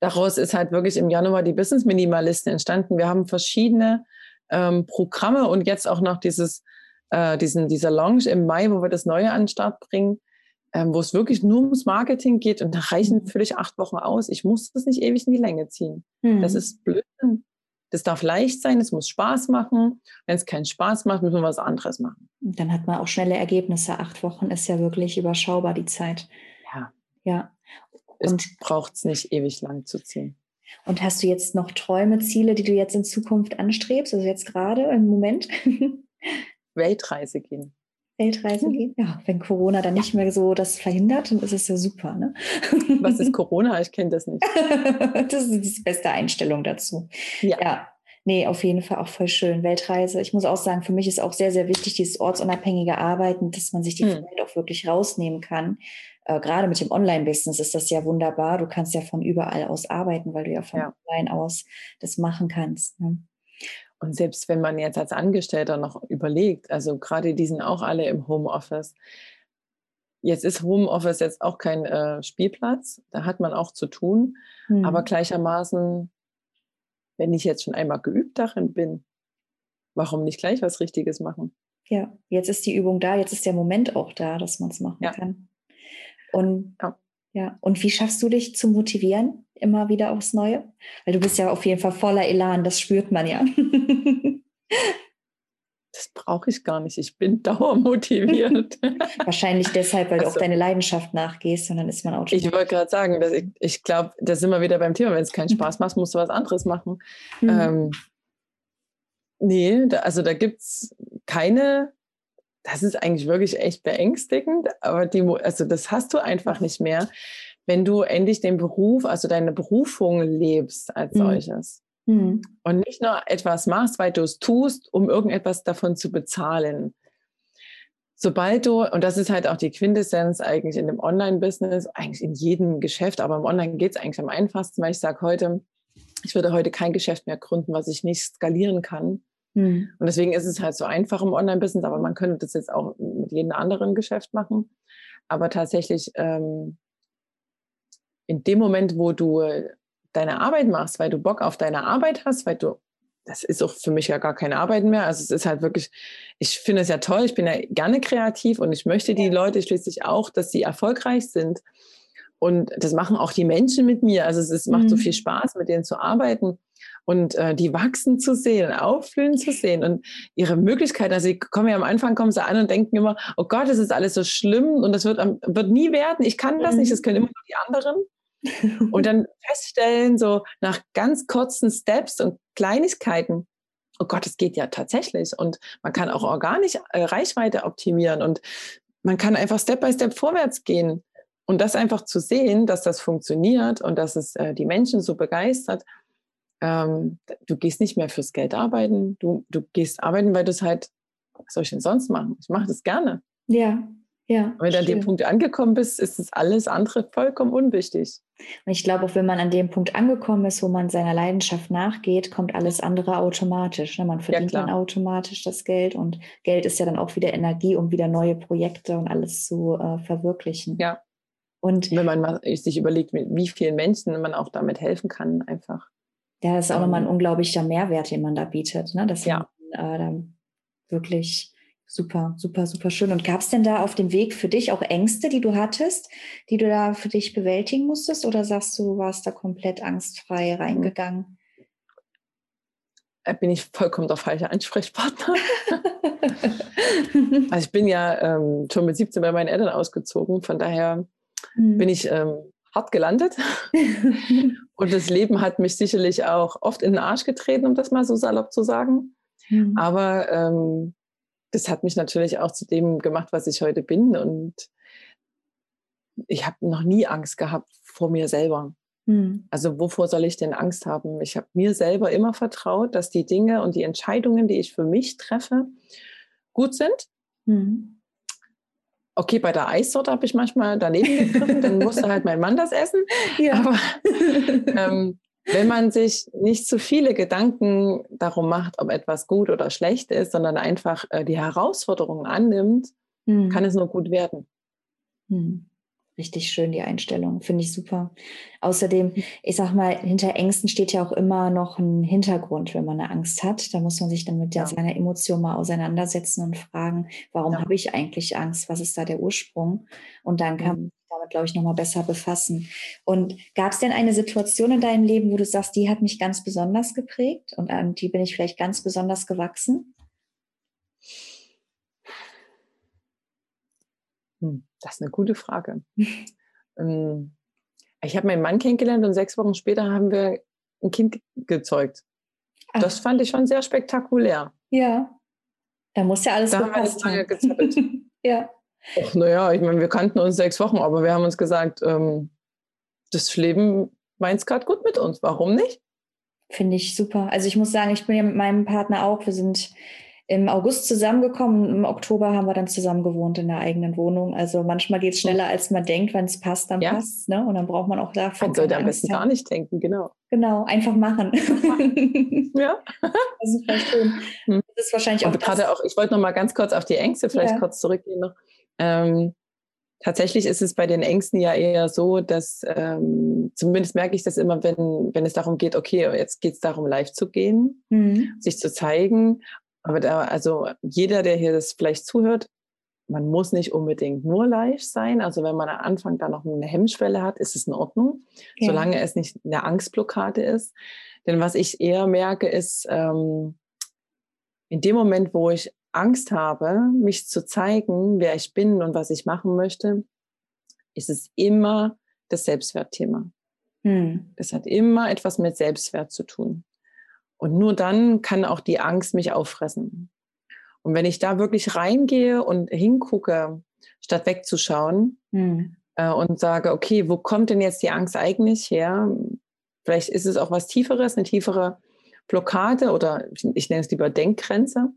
Daraus ist halt wirklich im Januar die Business Minimalisten entstanden. Wir haben verschiedene ähm, Programme und jetzt auch noch dieses, äh, diesen, dieser Launch im Mai, wo wir das Neue an den Start bringen, ähm, wo es wirklich nur ums Marketing geht und da reichen mhm. völlig acht Wochen aus. Ich muss das nicht ewig in die Länge ziehen. Mhm. Das ist blöd. Das darf leicht sein, es muss Spaß machen. Wenn es keinen Spaß macht, müssen wir was anderes machen. dann hat man auch schnelle Ergebnisse. Acht Wochen ist ja wirklich überschaubar, die Zeit. Ja. Ja. Und braucht es nicht ewig lang zu ziehen. Und hast du jetzt noch Träume, Ziele, die du jetzt in Zukunft anstrebst, also jetzt gerade im Moment? Weltreise gehen. Weltreise hm. gehen? Ja, wenn Corona dann nicht mehr so das verhindert, dann ist es ja super. Ne? Was ist Corona? Ich kenne das nicht. das ist die beste Einstellung dazu. Ja. ja. Nee, auf jeden Fall auch voll schön. Weltreise. Ich muss auch sagen, für mich ist auch sehr, sehr wichtig, dieses ortsunabhängige Arbeiten, dass man sich die hm. Zeit auch wirklich rausnehmen kann. Äh, gerade mit dem Online-Business ist das ja wunderbar. Du kannst ja von überall aus arbeiten, weil du ja von ja. online aus das machen kannst. Ne? Und selbst wenn man jetzt als Angestellter noch überlegt, also gerade die sind auch alle im Homeoffice. Jetzt ist Homeoffice jetzt auch kein äh, Spielplatz, da hat man auch zu tun. Hm. Aber gleichermaßen wenn ich jetzt schon einmal geübt darin bin, warum nicht gleich was Richtiges machen? Ja, jetzt ist die Übung da, jetzt ist der Moment auch da, dass man es machen ja. kann. Und ja. ja, und wie schaffst du dich zu motivieren, immer wieder aufs Neue? Weil du bist ja auf jeden Fall voller Elan, das spürt man ja. das brauche ich gar nicht. Ich bin dauermotiviert. Wahrscheinlich deshalb, weil also, du auch deine Leidenschaft nachgehst und dann ist man auch. Ich wollte gerade sagen, dass ich, ich glaube, da sind wir wieder beim Thema. Wenn es keinen mhm. Spaß macht, musst du was anderes machen. Mhm. Ähm, nee, da, also da gibt es keine. Das ist eigentlich wirklich echt beängstigend, aber die, also das hast du einfach nicht mehr, wenn du endlich den Beruf, also deine Berufung lebst als mhm. solches. Mhm. Und nicht nur etwas machst, weil du es tust, um irgendetwas davon zu bezahlen. Sobald du, und das ist halt auch die Quintessenz eigentlich in dem Online-Business, eigentlich in jedem Geschäft, aber im Online geht es eigentlich am einfachsten, weil ich sage heute, ich würde heute kein Geschäft mehr gründen, was ich nicht skalieren kann. Mhm. Und deswegen ist es halt so einfach im Online-Business, aber man könnte das jetzt auch mit jedem anderen Geschäft machen. Aber tatsächlich ähm, in dem Moment, wo du deine Arbeit machst, weil du Bock auf deine Arbeit hast, weil du, das ist auch für mich ja gar keine Arbeit mehr. Also es ist halt wirklich, ich finde es ja toll, ich bin ja gerne kreativ und ich möchte die Leute schließlich auch, dass sie erfolgreich sind. Und das machen auch die Menschen mit mir. Also es ist, macht mhm. so viel Spaß, mit denen zu arbeiten und äh, die wachsen zu sehen, aufblühen zu sehen und ihre Möglichkeiten. Also sie kommen ja am Anfang, kommen sie an und denken immer, oh Gott, das ist alles so schlimm und das wird, wird nie werden. Ich kann das mhm. nicht, das können immer nur die anderen und dann feststellen, so nach ganz kurzen Steps und Kleinigkeiten, oh Gott, es geht ja tatsächlich. Und man kann auch organisch äh, Reichweite optimieren und man kann einfach Step by Step vorwärts gehen. Und das einfach zu sehen, dass das funktioniert und dass es äh, die Menschen so begeistert. Ähm, du gehst nicht mehr fürs Geld arbeiten, du, du gehst arbeiten, weil du es halt, was soll ich denn sonst machen? Ich mache das gerne. Ja, ja. Wenn du an dem Punkt angekommen bist, ist das alles andere vollkommen unwichtig. Und ich glaube, auch wenn man an dem Punkt angekommen ist, wo man seiner Leidenschaft nachgeht, kommt alles andere automatisch. Ne? Man verdient ja, dann automatisch das Geld und Geld ist ja dann auch wieder Energie, um wieder neue Projekte und alles zu äh, verwirklichen. Ja. Und wenn man sich überlegt, wie vielen Menschen man auch damit helfen kann, einfach. Ja, das ist auch ähm, nochmal ein unglaublicher Mehrwert, den man da bietet, ne? dass ja. man äh, wirklich Super, super, super schön. Und gab es denn da auf dem Weg für dich auch Ängste, die du hattest, die du da für dich bewältigen musstest? Oder sagst du, du warst da komplett angstfrei reingegangen? Da bin ich vollkommen der falsche Ansprechpartner. also ich bin ja ähm, schon mit 17 bei meinen Eltern ausgezogen, von daher mhm. bin ich ähm, hart gelandet. Und das Leben hat mich sicherlich auch oft in den Arsch getreten, um das mal so salopp zu sagen. Mhm. Aber ähm, das hat mich natürlich auch zu dem gemacht, was ich heute bin. Und ich habe noch nie Angst gehabt vor mir selber. Mhm. Also wovor soll ich denn Angst haben? Ich habe mir selber immer vertraut, dass die Dinge und die Entscheidungen, die ich für mich treffe, gut sind. Mhm. Okay, bei der Eissorte habe ich manchmal daneben gegriffen, dann musste halt mein Mann das essen. Ja. Aber ähm, wenn man sich nicht zu viele Gedanken darum macht, ob etwas gut oder schlecht ist, sondern einfach äh, die Herausforderungen annimmt, hm. kann es nur gut werden. Hm. Richtig schön, die Einstellung. Finde ich super. Außerdem, ich sag mal, hinter Ängsten steht ja auch immer noch ein Hintergrund, wenn man eine Angst hat. Da muss man sich dann mit ja. seiner Emotion mal auseinandersetzen und fragen, warum ja. habe ich eigentlich Angst? Was ist da der Ursprung? Und dann kann mhm damit, glaube ich, nochmal besser befassen. Und gab es denn eine Situation in deinem Leben, wo du sagst, die hat mich ganz besonders geprägt und an die bin ich vielleicht ganz besonders gewachsen? Hm, das ist eine gute Frage. Ähm, ich habe meinen Mann kennengelernt und sechs Wochen später haben wir ein Kind gezeugt. Ach. Das fand ich schon sehr spektakulär. Ja. Da muss ja alles da haben. ja. Ach, naja, ich meine, wir kannten uns sechs Wochen, aber wir haben uns gesagt, ähm, das Leben meint es gerade gut mit uns. Warum nicht? Finde ich super. Also ich muss sagen, ich bin ja mit meinem Partner auch, wir sind im August zusammengekommen. Im Oktober haben wir dann zusammen gewohnt in der eigenen Wohnung. Also manchmal geht es schneller, als man denkt. Wenn es passt, dann ja. passt ne? Und dann braucht man auch dafür. Man sollte am besten gar nicht denken, genau. Genau, einfach machen. ja. Das ist schön. Hm. Das ist wahrscheinlich auch. gerade auch, ich wollte noch mal ganz kurz auf die Ängste vielleicht ja. kurz zurückgehen noch. Ähm, tatsächlich ist es bei den Ängsten ja eher so, dass ähm, zumindest merke ich das immer, wenn, wenn es darum geht, okay, jetzt geht es darum, live zu gehen, mhm. sich zu zeigen aber da, also jeder, der hier das vielleicht zuhört, man muss nicht unbedingt nur live sein. Also wenn man am Anfang da noch eine Hemmschwelle hat, ist es in Ordnung, ja. solange es nicht eine Angstblockade ist. Denn was ich eher merke, ist, ähm, in dem Moment, wo ich Angst habe, mich zu zeigen, wer ich bin und was ich machen möchte, ist es immer das Selbstwertthema. Hm. Das hat immer etwas mit Selbstwert zu tun. Und nur dann kann auch die Angst mich auffressen. Und wenn ich da wirklich reingehe und hingucke, statt wegzuschauen hm. äh, und sage, okay, wo kommt denn jetzt die Angst eigentlich her? Vielleicht ist es auch was Tieferes, eine tiefere Blockade oder ich nenne es lieber Denkgrenze,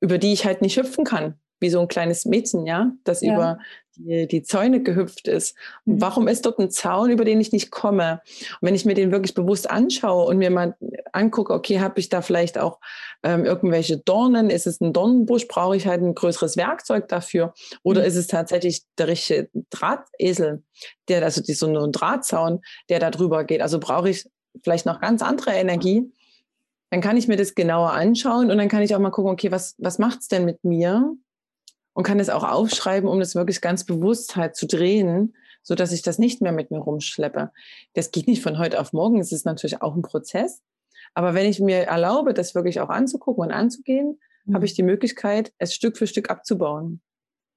über die ich halt nicht hüpfen kann wie so ein kleines Mädchen, ja, das ja. über die, die Zäune gehüpft ist. Mhm. warum ist dort ein Zaun, über den ich nicht komme? Und wenn ich mir den wirklich bewusst anschaue und mir mal angucke, okay, habe ich da vielleicht auch ähm, irgendwelche Dornen? Ist es ein Dornenbusch? Brauche ich halt ein größeres Werkzeug dafür? Oder mhm. ist es tatsächlich der richtige Drahtesel, der, also die, so ein Drahtzaun, der da drüber geht? Also brauche ich vielleicht noch ganz andere Energie? Dann kann ich mir das genauer anschauen und dann kann ich auch mal gucken, okay, was, was macht es denn mit mir? und kann es auch aufschreiben, um das wirklich ganz bewusst halt zu drehen, so dass ich das nicht mehr mit mir rumschleppe. Das geht nicht von heute auf morgen. Es ist natürlich auch ein Prozess. Aber wenn ich mir erlaube, das wirklich auch anzugucken und anzugehen, mhm. habe ich die Möglichkeit, es Stück für Stück abzubauen.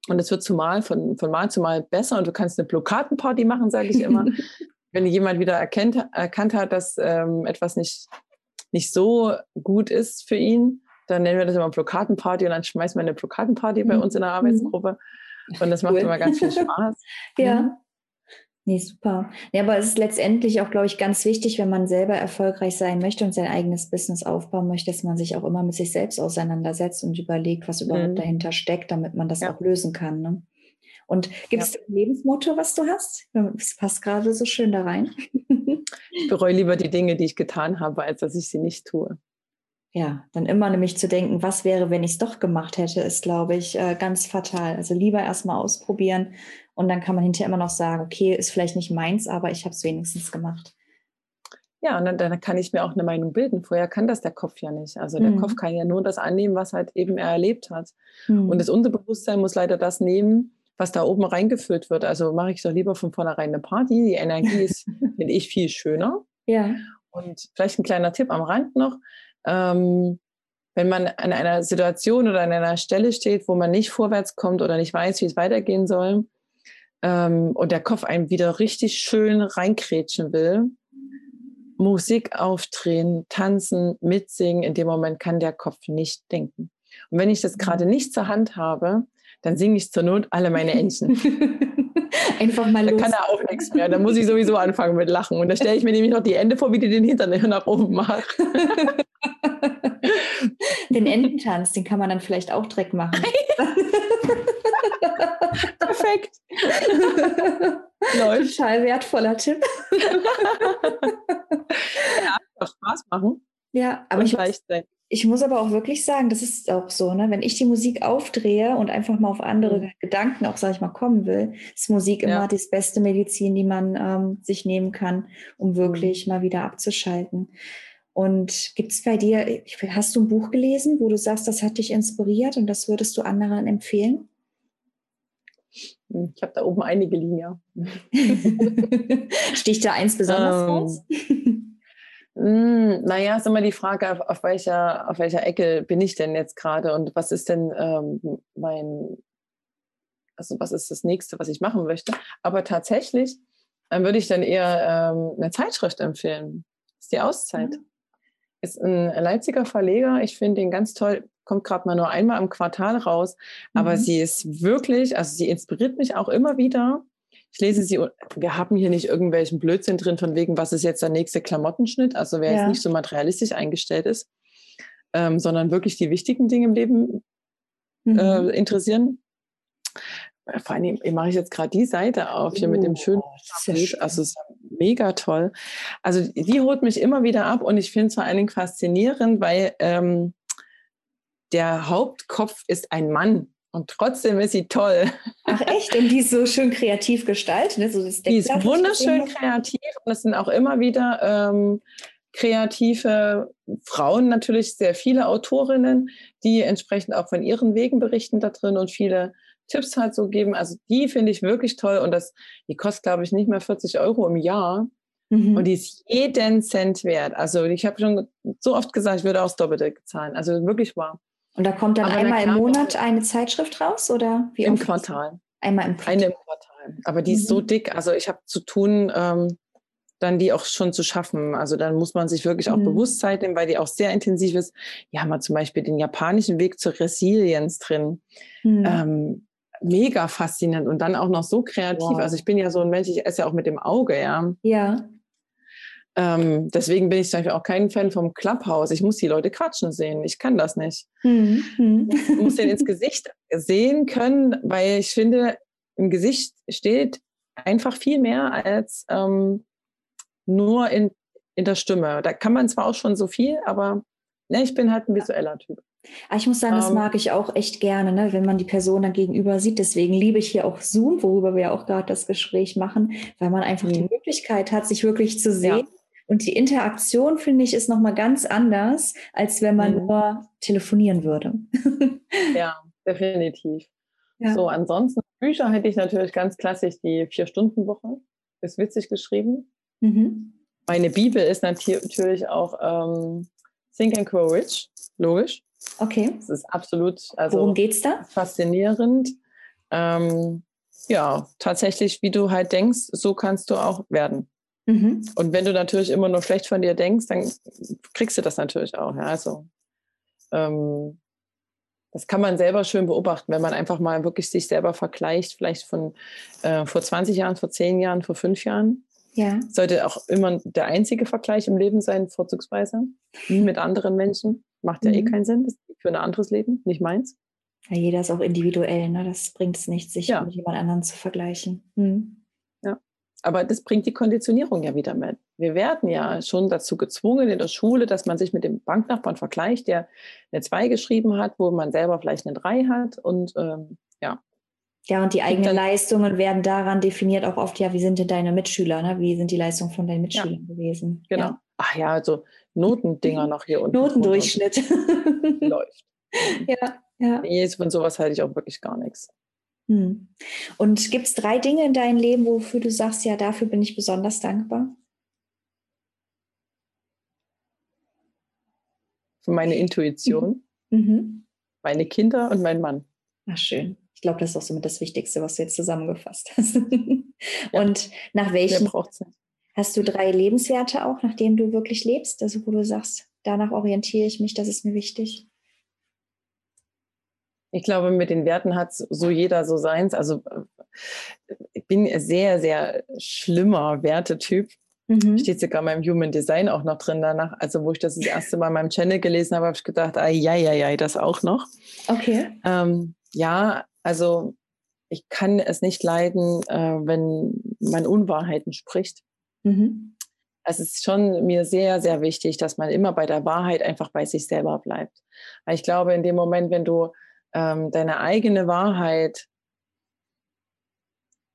Und es wird zumal von, von Mal zu Mal besser und du kannst eine Blockadenparty machen, sage ich immer. wenn jemand wieder erkennt, erkannt hat, dass ähm, etwas nicht, nicht so gut ist für ihn, dann nennen wir das immer Blockadenparty und dann schmeißen wir eine Blockadenparty bei uns in der mhm. Arbeitsgruppe. Und das macht cool. immer ganz viel Spaß. ja. Mhm. Nee, super. Ja, aber es ist letztendlich auch, glaube ich, ganz wichtig, wenn man selber erfolgreich sein möchte und sein eigenes Business aufbauen möchte, dass man sich auch immer mit sich selbst auseinandersetzt und überlegt, was überhaupt mhm. dahinter steckt, damit man das ja. auch lösen kann. Ne? Und gibt es ja. ein Lebensmotto, was du hast? Das passt gerade so schön da rein. ich bereue lieber die Dinge, die ich getan habe, als dass ich sie nicht tue. Ja, dann immer nämlich zu denken, was wäre, wenn ich es doch gemacht hätte, ist, glaube ich, äh, ganz fatal. Also lieber erstmal ausprobieren und dann kann man hinterher immer noch sagen, okay, ist vielleicht nicht meins, aber ich habe es wenigstens gemacht. Ja, und dann, dann, kann ich mir auch eine Meinung bilden. Vorher kann das der Kopf ja nicht. Also der mhm. Kopf kann ja nur das annehmen, was halt eben er erlebt hat. Mhm. Und das Unterbewusstsein muss leider das nehmen, was da oben reingefüllt wird. Also mache ich doch lieber von vornherein eine Party. Die Energie ist, finde ich, viel schöner. Ja. Und vielleicht ein kleiner Tipp am Rand noch ähm, wenn man an einer Situation oder an einer Stelle steht, wo man nicht vorwärts kommt oder nicht weiß, wie es weitergehen soll, ähm, und der Kopf einem wieder richtig schön reinkrätschen will, Musik aufdrehen, tanzen, mitsingen, in dem Moment kann der Kopf nicht denken. Und wenn ich das mhm. gerade nicht zur Hand habe, dann singe ich zur Not alle meine Entchen. Einfach mal los. Da kann er auch nichts mehr. Da muss ich sowieso anfangen mit Lachen. Und da stelle ich mir nämlich noch die Ende vor, wie die den Hintern nach oben macht. den Ententanz, den kann man dann vielleicht auch Dreck machen. Perfekt. Läuft. Total wertvoller Tipp. ja, Spaß machen. Ja, aber ich, ich muss aber auch wirklich sagen, das ist auch so, ne? wenn ich die Musik aufdrehe und einfach mal auf andere mhm. Gedanken auch, sag ich mal, kommen will, ist Musik immer ja. das beste Medizin, die man ähm, sich nehmen kann, um wirklich mhm. mal wieder abzuschalten. Und gibt es bei dir, hast du ein Buch gelesen, wo du sagst, das hat dich inspiriert und das würdest du anderen empfehlen? Hm, ich habe da oben einige liegen, ja. Sticht da eins besonders ähm, raus? Hm, naja, ist immer die Frage, auf, auf, welcher, auf welcher Ecke bin ich denn jetzt gerade und was ist denn ähm, mein, also was ist das nächste, was ich machen möchte. Aber tatsächlich ähm, würde ich dann eher ähm, eine Zeitschrift empfehlen. Das ist die Auszeit. Mhm. Ist ein Leipziger Verleger. Ich finde den ganz toll. Kommt gerade mal nur einmal im Quartal raus. Aber mhm. sie ist wirklich, also sie inspiriert mich auch immer wieder Ich lese sie, wir haben hier nicht irgendwelchen Blödsinn drin, von wegen, was ist jetzt der nächste Klamottenschnitt, also wer Ja. jetzt nicht so materialistisch eingestellt ist, ähm, sondern wirklich die wichtigen Dinge im Leben Mhm. äh, interessieren. Vor allem mache ich jetzt gerade die Seite auf, hier mit dem schönen Oh, Bild. schön. Also es ist mega toll. Also die holt mich immer wieder ab und ich finde es vor allen Dingen faszinierend, weil ähm, der Hauptkopf ist ein Mann und trotzdem ist sie toll. Ach echt? Und die ist so schön kreativ gestaltet. Ne? So das Die ist wunderschön kreativ und es sind auch immer wieder ähm, kreative Frauen, natürlich sehr viele Autorinnen, die entsprechend auch von ihren Wegen berichten da drin und viele Tipps halt so geben. Also die finde ich wirklich toll und das, die kostet, glaube ich, nicht mehr 40 Euro im Jahr. Mhm. Und die ist jeden Cent wert. Also ich habe schon so oft gesagt, ich würde auch das Doppelte zahlen. Also wirklich wahr. Und da kommt dann Aber einmal im Monat eine Zeitschrift raus oder wie Im? Quartal. Einmal im Quartal. Eine im Quartal. Aber die ist so Mhm. dick. Also ich habe zu tun, ähm, dann die auch schon zu schaffen. Also dann muss man sich wirklich auch Mhm. bewusst Zeit nehmen, weil die auch sehr intensiv ist. Hier haben wir zum Beispiel den japanischen Weg zur Resilienz drin. Mhm. Ähm, mega faszinierend und dann auch noch so kreativ. Wow. Also ich bin ja so ein Mensch, ich esse ja auch mit dem Auge, ja. ja. Ähm, deswegen bin ich zum Beispiel auch kein Fan vom Clubhouse. Ich muss die Leute quatschen sehen. Ich kann das nicht. Mhm. Mhm. Ich muss den ins Gesicht sehen können, weil ich finde, im Gesicht steht einfach viel mehr als ähm, nur in, in der Stimme. Da kann man zwar auch schon so viel, aber ne, ich bin halt ein visueller Typ. Aber ich muss sagen, das Ähm, mag ich auch echt gerne, ne, wenn man die Person dann gegenüber sieht. Deswegen liebe ich hier auch Zoom, worüber wir ja auch gerade das Gespräch machen, weil man einfach die Mhm. Möglichkeit hat, sich wirklich zu Ja. Und die Interaktion, finde ich, ist nochmal ganz anders, als wenn man Mhm. nur telefonieren würde. Ja, definitiv. Ja. So, ansonsten Bücher hätte ich natürlich ganz klassisch die Vier-Stunden-Woche. Ist witzig geschrieben. Mhm. Meine Bibel ist natürlich auch ähm, Think and Grow Rich, logisch. Okay. Das ist absolut also Worum geht's da? faszinierend. Ähm, ja, tatsächlich, wie du halt denkst, so kannst du auch werden. Mhm. Und wenn du natürlich immer nur schlecht von dir denkst, dann kriegst du das natürlich auch. Ja? Also, ähm, das kann man selber schön beobachten, wenn man einfach mal wirklich sich selber vergleicht, vielleicht von äh, vor 20 Jahren, vor 10 Jahren, vor 5 Jahren. Ja. Sollte auch immer der einzige Vergleich im Leben sein, vorzugsweise. Nie mit anderen Menschen. Macht ja eh Mhm. keinen Sinn. Das ist für ein anderes Leben, nicht meins. ja. Jeder ist auch individuell, ne? Das bringt es nicht, sich Ja. mit jemand anderem zu vergleichen. Mhm. Aber das bringt die Konditionierung ja wieder mit. Wir werden ja schon dazu gezwungen in der Schule, dass man sich mit dem Banknachbarn vergleicht, der eine 2 geschrieben hat, wo man selber vielleicht eine 3 hat. Und ähm, ja, Ja, und die eigenen dann- Leistungen werden daran definiert, auch oft, ja, wie sind denn deine Mitschüler, ne? Wie sind die Leistungen von deinen Mitschülern gewesen? genau. Ja. Ach ja, also Notendinger noch hier unten. Notendurchschnitt. Läuft. ja, ja. Nee, von sowas halte ich auch wirklich gar nichts. Hm. Und gibt es drei Dinge in deinem Leben, wofür du sagst, ja, dafür bin ich besonders dankbar? Für meine Intuition, Mhm. meine Kinder und mein Mann. Ach, schön. Ich glaube, das ist auch somit das Wichtigste, was du jetzt zusammengefasst hast. Und nach welchen hast du drei Lebenswerte auch, nach denen du wirklich lebst? Also wo du sagst, danach orientiere ich mich, das ist mir wichtig. Ich glaube, mit den Werten hat so jeder so seins. Also äh, ich bin ein sehr, sehr schlimmer Wertetyp. Mhm. Steht sogar in meinem Human Design auch noch drin danach. Also wo ich das das erste Mal in meinem Channel gelesen habe, habe ich gedacht, ai, ai, ai, das auch noch. Okay. Ähm, ja, also ich kann es nicht leiden, äh, wenn man Unwahrheiten spricht. Mhm. Es ist schon mir sehr, sehr wichtig, dass man immer bei der Wahrheit einfach bei sich selber bleibt. Weil ich glaube, in dem Moment, wenn du ähm, deine eigene Wahrheit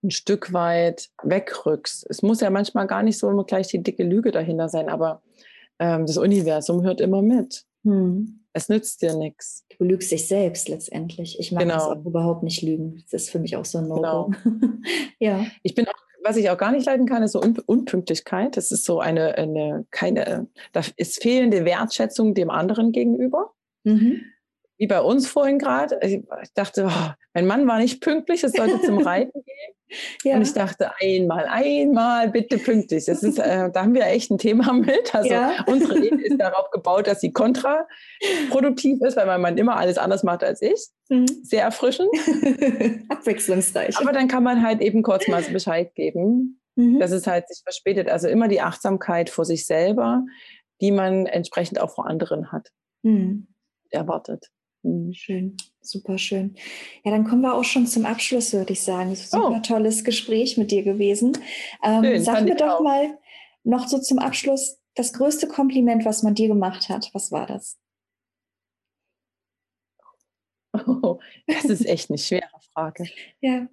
ein Stück weit wegrückst, es muss ja manchmal gar nicht so immer gleich die dicke Lüge dahinter sein, aber ähm, das Universum hört immer mit. Hm. Es nützt dir nichts. Du lügst dich selbst letztendlich. Ich mag Genau. das auch überhaupt nicht lügen. Das ist für mich auch so ein No-Go. ja. Ich bin auch, was ich auch gar nicht leiden kann, ist so Un Unpünktlichkeit. Das ist so eine, eine keine, da ist fehlende Wertschätzung dem anderen gegenüber. Mhm. Wie bei uns vorhin gerade. Ich dachte, oh, mein Mann war nicht pünktlich, es sollte zum Reiten gehen. Ja. Und ich dachte, einmal, einmal, bitte pünktlich. Das ist, äh, da haben wir echt ein Thema mit. Also ja. unsere Ehe ist darauf gebaut, dass sie kontraproduktiv ist, weil mein Mann immer alles anders macht als ich. Mhm. Sehr erfrischend. Abwechslungsreich. Aber dann kann man halt eben kurz mal Bescheid geben, mhm. dass es halt sich verspätet. Also immer die Achtsamkeit vor sich selber, die man entsprechend auch vor anderen hat. Mhm. Erwartet. Mhm. Schön, super schön. Ja, dann kommen wir auch schon zum Abschluss, würde ich sagen. Es ist ein super oh. tolles Gespräch mit dir gewesen. Ähm, schön, sag mir doch auch. mal noch so zum Abschluss das größte Kompliment, was man dir gemacht hat. Was war das? Oh, das ist echt eine schwere Frage. ja.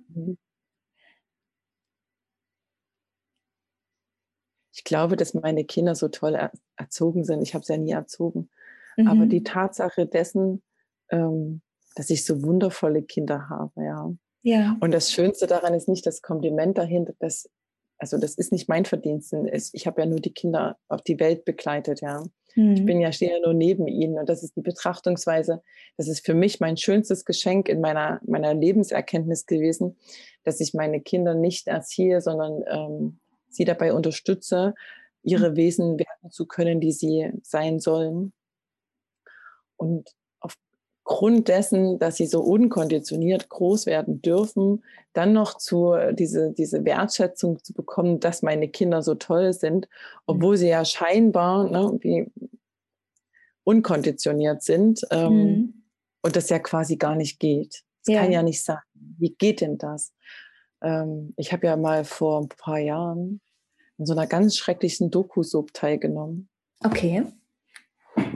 Ich glaube, dass meine Kinder so toll erzogen sind. Ich habe sie ja nie erzogen. Mhm. Aber die Tatsache dessen, ähm, dass ich so wundervolle Kinder habe, ja. Ja. Und das Schönste daran ist nicht das Kompliment dahinter, dass, also das ist nicht mein Verdienst. Ich habe ja nur die Kinder auf die Welt begleitet, ja. Mhm. Ich bin ja, stehe ja nur neben ihnen und das ist die Betrachtungsweise. Das ist für mich mein schönstes Geschenk in meiner, meiner Lebenserkenntnis gewesen, dass ich meine Kinder nicht erziehe, sondern ähm, sie dabei unterstütze, ihre hm. Wesen werden zu können, die sie sein sollen. Und aufgrund dessen, dass sie so unkonditioniert groß werden dürfen, dann noch zu, diese, diese Wertschätzung zu bekommen, dass meine Kinder so toll sind, obwohl sie ja scheinbar ne, wie unkonditioniert sind ähm, mhm. und das ja quasi gar nicht geht. Das ja. kann ja nicht sein. Wie geht denn das? Ähm, ich habe ja mal vor ein paar Jahren in so einer ganz schrecklichen Doku-Sub teilgenommen. Okay.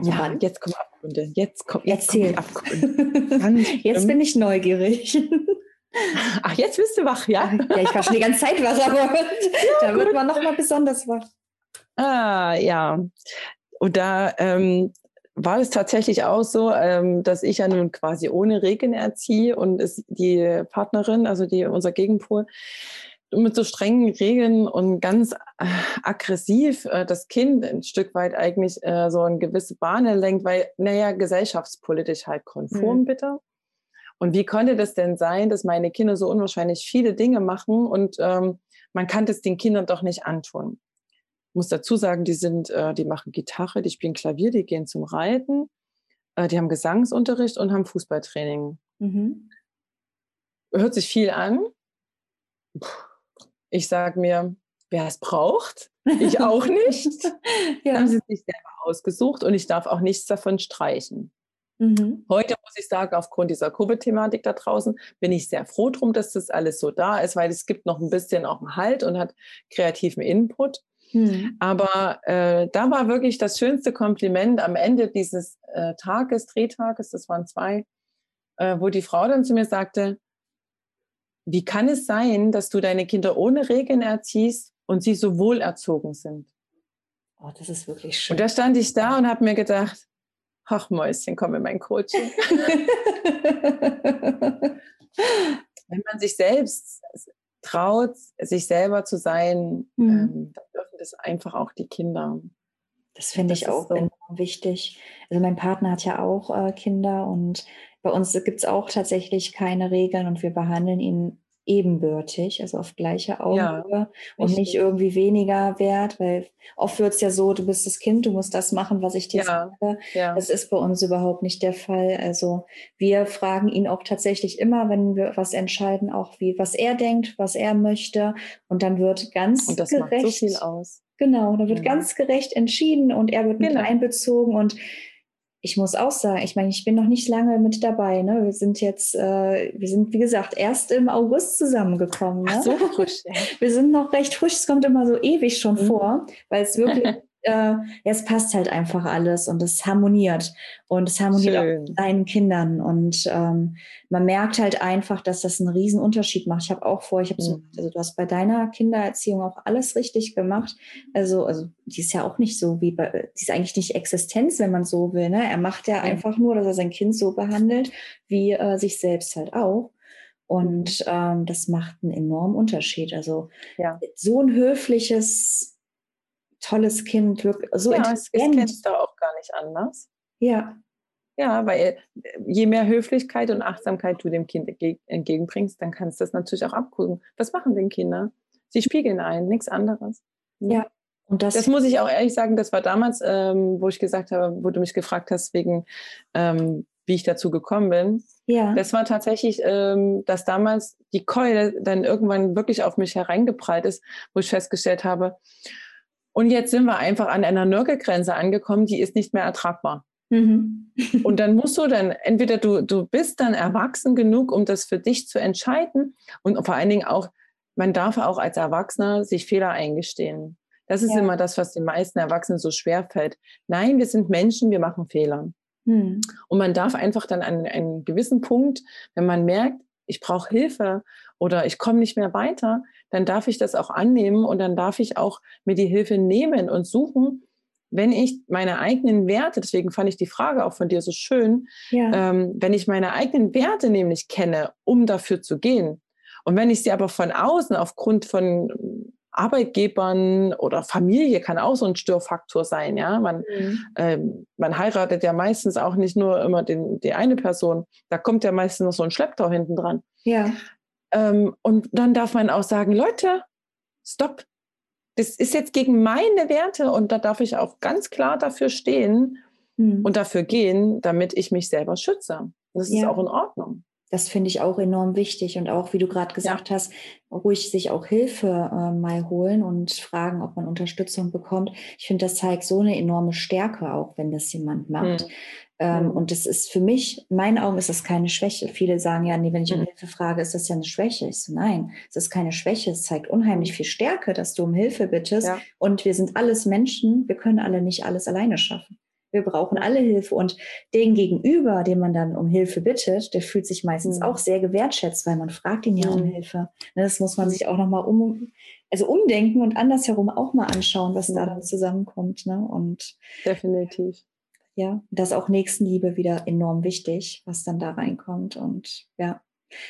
Ja, jetzt kommen Abgründe. Jetzt kommt jetzt Kommt Abgründe. jetzt bin ich neugierig. Ach, jetzt bist du wach, ja? Ja, ich war schon die ganze Zeit wach, aber ja, da gut. wird man nochmal besonders wach. Ah, ja. Und da ähm, war es tatsächlich auch so, ähm, dass ich ja nun quasi ohne Regeln erziehe und es die Partnerin, also die unser Gegenpol, mit so strengen Regeln und ganz äh, aggressiv äh, das Kind ein Stück weit eigentlich äh, so in gewisse Bahnen lenkt, weil, naja, gesellschaftspolitisch halt konform mhm. bitte. Und wie konnte das denn sein, dass meine Kinder so unwahrscheinlich viele Dinge machen und ähm, man kann das den Kindern doch nicht antun? Ich muss dazu sagen, die sind, äh, die machen Gitarre, die spielen Klavier, die gehen zum Reiten, äh, die haben Gesangsunterricht und haben Fußballtraining. Mhm. Hört sich viel an. Puh ich sage mir, wer es braucht, ich auch nicht. ja. Haben sie sich selber ausgesucht und ich darf auch nichts davon streichen. Mhm. Heute muss ich sagen, aufgrund dieser Covid-Thematik da draußen bin ich sehr froh drum, dass das alles so da ist, weil es gibt noch ein bisschen auch einen Halt und hat kreativen Input. Mhm. Aber äh, da war wirklich das schönste Kompliment am Ende dieses äh, Tages, Drehtages, das waren zwei, äh, wo die Frau dann zu mir sagte, wie kann es sein, dass du deine Kinder ohne Regeln erziehst und sie so wohl erzogen sind? Oh, das ist wirklich schön. Und da stand ich da und habe mir gedacht, ach Mäuschen, komm in mein Coaching. Wenn man sich selbst traut, sich selber zu sein, mhm. ähm, dann dürfen das einfach auch die Kinder. Das finde ich auch so. enorm wichtig. Also mein Partner hat ja auch äh, Kinder und bei uns gibt es auch tatsächlich keine Regeln und wir behandeln ihn ebenbürtig, also auf gleicher Augenhöhe ja, und nicht irgendwie weniger wert, weil oft wird es ja so, du bist das Kind, du musst das machen, was ich dir ja, sage. Ja. Das ist bei uns überhaupt nicht der Fall. Also wir fragen ihn auch tatsächlich immer, wenn wir was entscheiden, auch wie, was er denkt, was er möchte und dann wird ganz und das gerecht. Macht so viel aus. Genau, da wird ganz gerecht entschieden und er wird mit genau. einbezogen und ich muss auch sagen, ich meine, ich bin noch nicht lange mit dabei. Ne? Wir sind jetzt, äh, wir sind, wie gesagt, erst im August zusammengekommen. Ne? Ach so frisch. Wir sind noch recht frisch. Es kommt immer so ewig schon mhm. vor, weil es wirklich äh, es passt halt einfach alles und es harmoniert. Und es harmoniert Schön. auch mit deinen Kindern. Und ähm, man merkt halt einfach, dass das einen riesen Unterschied macht. Ich habe auch vor, ich habe so, mhm. also du hast bei deiner Kindererziehung auch alles richtig gemacht. Also, also die ist ja auch nicht so wie bei, die ist eigentlich nicht Existenz, wenn man so will. Ne? Er macht ja, ja. einfach nur, dass er sein Kind so behandelt, wie äh, sich selbst halt auch. Und mhm. ähm, das macht einen enormen Unterschied. Also ja. so ein höfliches tolles Kind, so ja, intelligent. Das kennst du auch gar nicht anders. Ja. Ja, weil äh, je mehr Höflichkeit und Achtsamkeit du dem Kind entgegenbringst, dann kannst du das natürlich auch abgucken. Was machen denn Kinder? Sie spiegeln ein, nichts anderes. Ja. Und das, das muss ich auch ehrlich sagen, das war damals, ähm, wo ich gesagt habe, wo du mich gefragt hast, wegen ähm, wie ich dazu gekommen bin. Ja. Das war tatsächlich, ähm, dass damals die Keule dann irgendwann wirklich auf mich hereingeprallt ist, wo ich festgestellt habe, und jetzt sind wir einfach an einer Nörgelgrenze angekommen, die ist nicht mehr ertragbar. Mhm. und dann musst du dann, entweder du, du bist dann erwachsen genug, um das für dich zu entscheiden und vor allen Dingen auch, man darf auch als Erwachsener sich Fehler eingestehen. Das ist ja. immer das, was den meisten Erwachsenen so schwer fällt. Nein, wir sind Menschen, wir machen Fehler. Mhm. Und man darf einfach dann an einen gewissen Punkt, wenn man merkt, ich brauche Hilfe oder ich komme nicht mehr weiter, dann darf ich das auch annehmen und dann darf ich auch mir die Hilfe nehmen und suchen, wenn ich meine eigenen Werte, deswegen fand ich die Frage auch von dir so schön, ja. ähm, wenn ich meine eigenen Werte nämlich kenne, um dafür zu gehen. Und wenn ich sie aber von außen aufgrund von Arbeitgebern oder Familie kann auch so ein Störfaktor sein. Ja, man, mhm. ähm, man heiratet ja meistens auch nicht nur immer den, die eine Person. Da kommt ja meistens noch so ein Schlepptau hinten dran. Ja. Ähm, und dann darf man auch sagen, Leute, stopp, das ist jetzt gegen meine Werte und da darf ich auch ganz klar dafür stehen mhm. und dafür gehen, damit ich mich selber schütze. Das ja. ist auch in Ordnung. Das finde ich auch enorm wichtig und auch, wie du gerade gesagt ja. hast, ruhig sich auch Hilfe äh, mal holen und fragen, ob man Unterstützung bekommt. Ich finde, das zeigt so eine enorme Stärke auch, wenn das jemand macht. Mhm. Ähm, mhm. Und das ist für mich, in meinen Augen ist das keine Schwäche. Viele sagen ja, nee, wenn ich um mhm. Hilfe frage, ist das ja eine Schwäche. Ich so, nein, es ist keine Schwäche. Es zeigt unheimlich viel Stärke, dass du um Hilfe bittest. Ja. Und wir sind alles Menschen. Wir können alle nicht alles alleine schaffen. Wir brauchen alle Hilfe. Und den Gegenüber, den man dann um Hilfe bittet, der fühlt sich meistens mhm. auch sehr gewertschätzt, weil man fragt ihn ja um mhm. Hilfe. Ne, das muss man sich auch nochmal um, also umdenken und andersherum auch mal anschauen, was da dann zusammenkommt. Ne? Und definitiv. Ja, das ist auch Nächstenliebe wieder enorm wichtig, was dann da reinkommt. Und ja,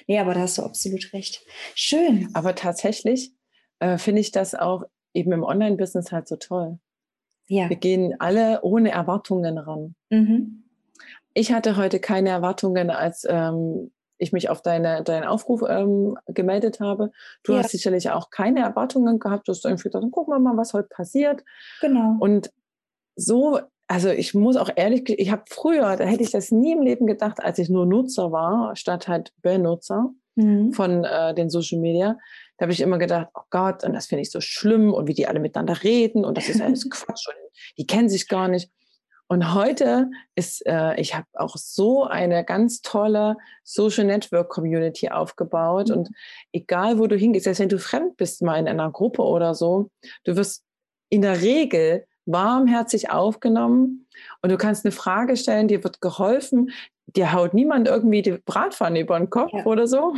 nee, aber da hast du absolut recht. Schön. Aber tatsächlich äh, finde ich das auch eben im Online-Business halt so toll. Ja. Wir gehen alle ohne Erwartungen ran. Mhm. Ich hatte heute keine Erwartungen, als ähm, ich mich auf deine, deinen Aufruf ähm, gemeldet habe. Du ja. hast sicherlich auch keine Erwartungen gehabt. Du hast einfach gedacht, gucken wir mal, was heute passiert. Genau. Und so also ich muss auch ehrlich, ich habe früher, da hätte ich das nie im Leben gedacht, als ich nur Nutzer war, statt halt Benutzer mhm. von äh, den Social Media. Da habe ich immer gedacht, oh Gott, und das finde ich so schlimm und wie die alle miteinander reden und das ist alles Quatsch und die kennen sich gar nicht. Und heute ist, äh, ich habe auch so eine ganz tolle Social Network Community aufgebaut. Mhm. Und egal, wo du hingehst, selbst wenn du fremd bist, mal in einer Gruppe oder so, du wirst in der Regel warmherzig aufgenommen und du kannst eine Frage stellen, dir wird geholfen, dir haut niemand irgendwie die Bratpfanne über den Kopf ja. oder so.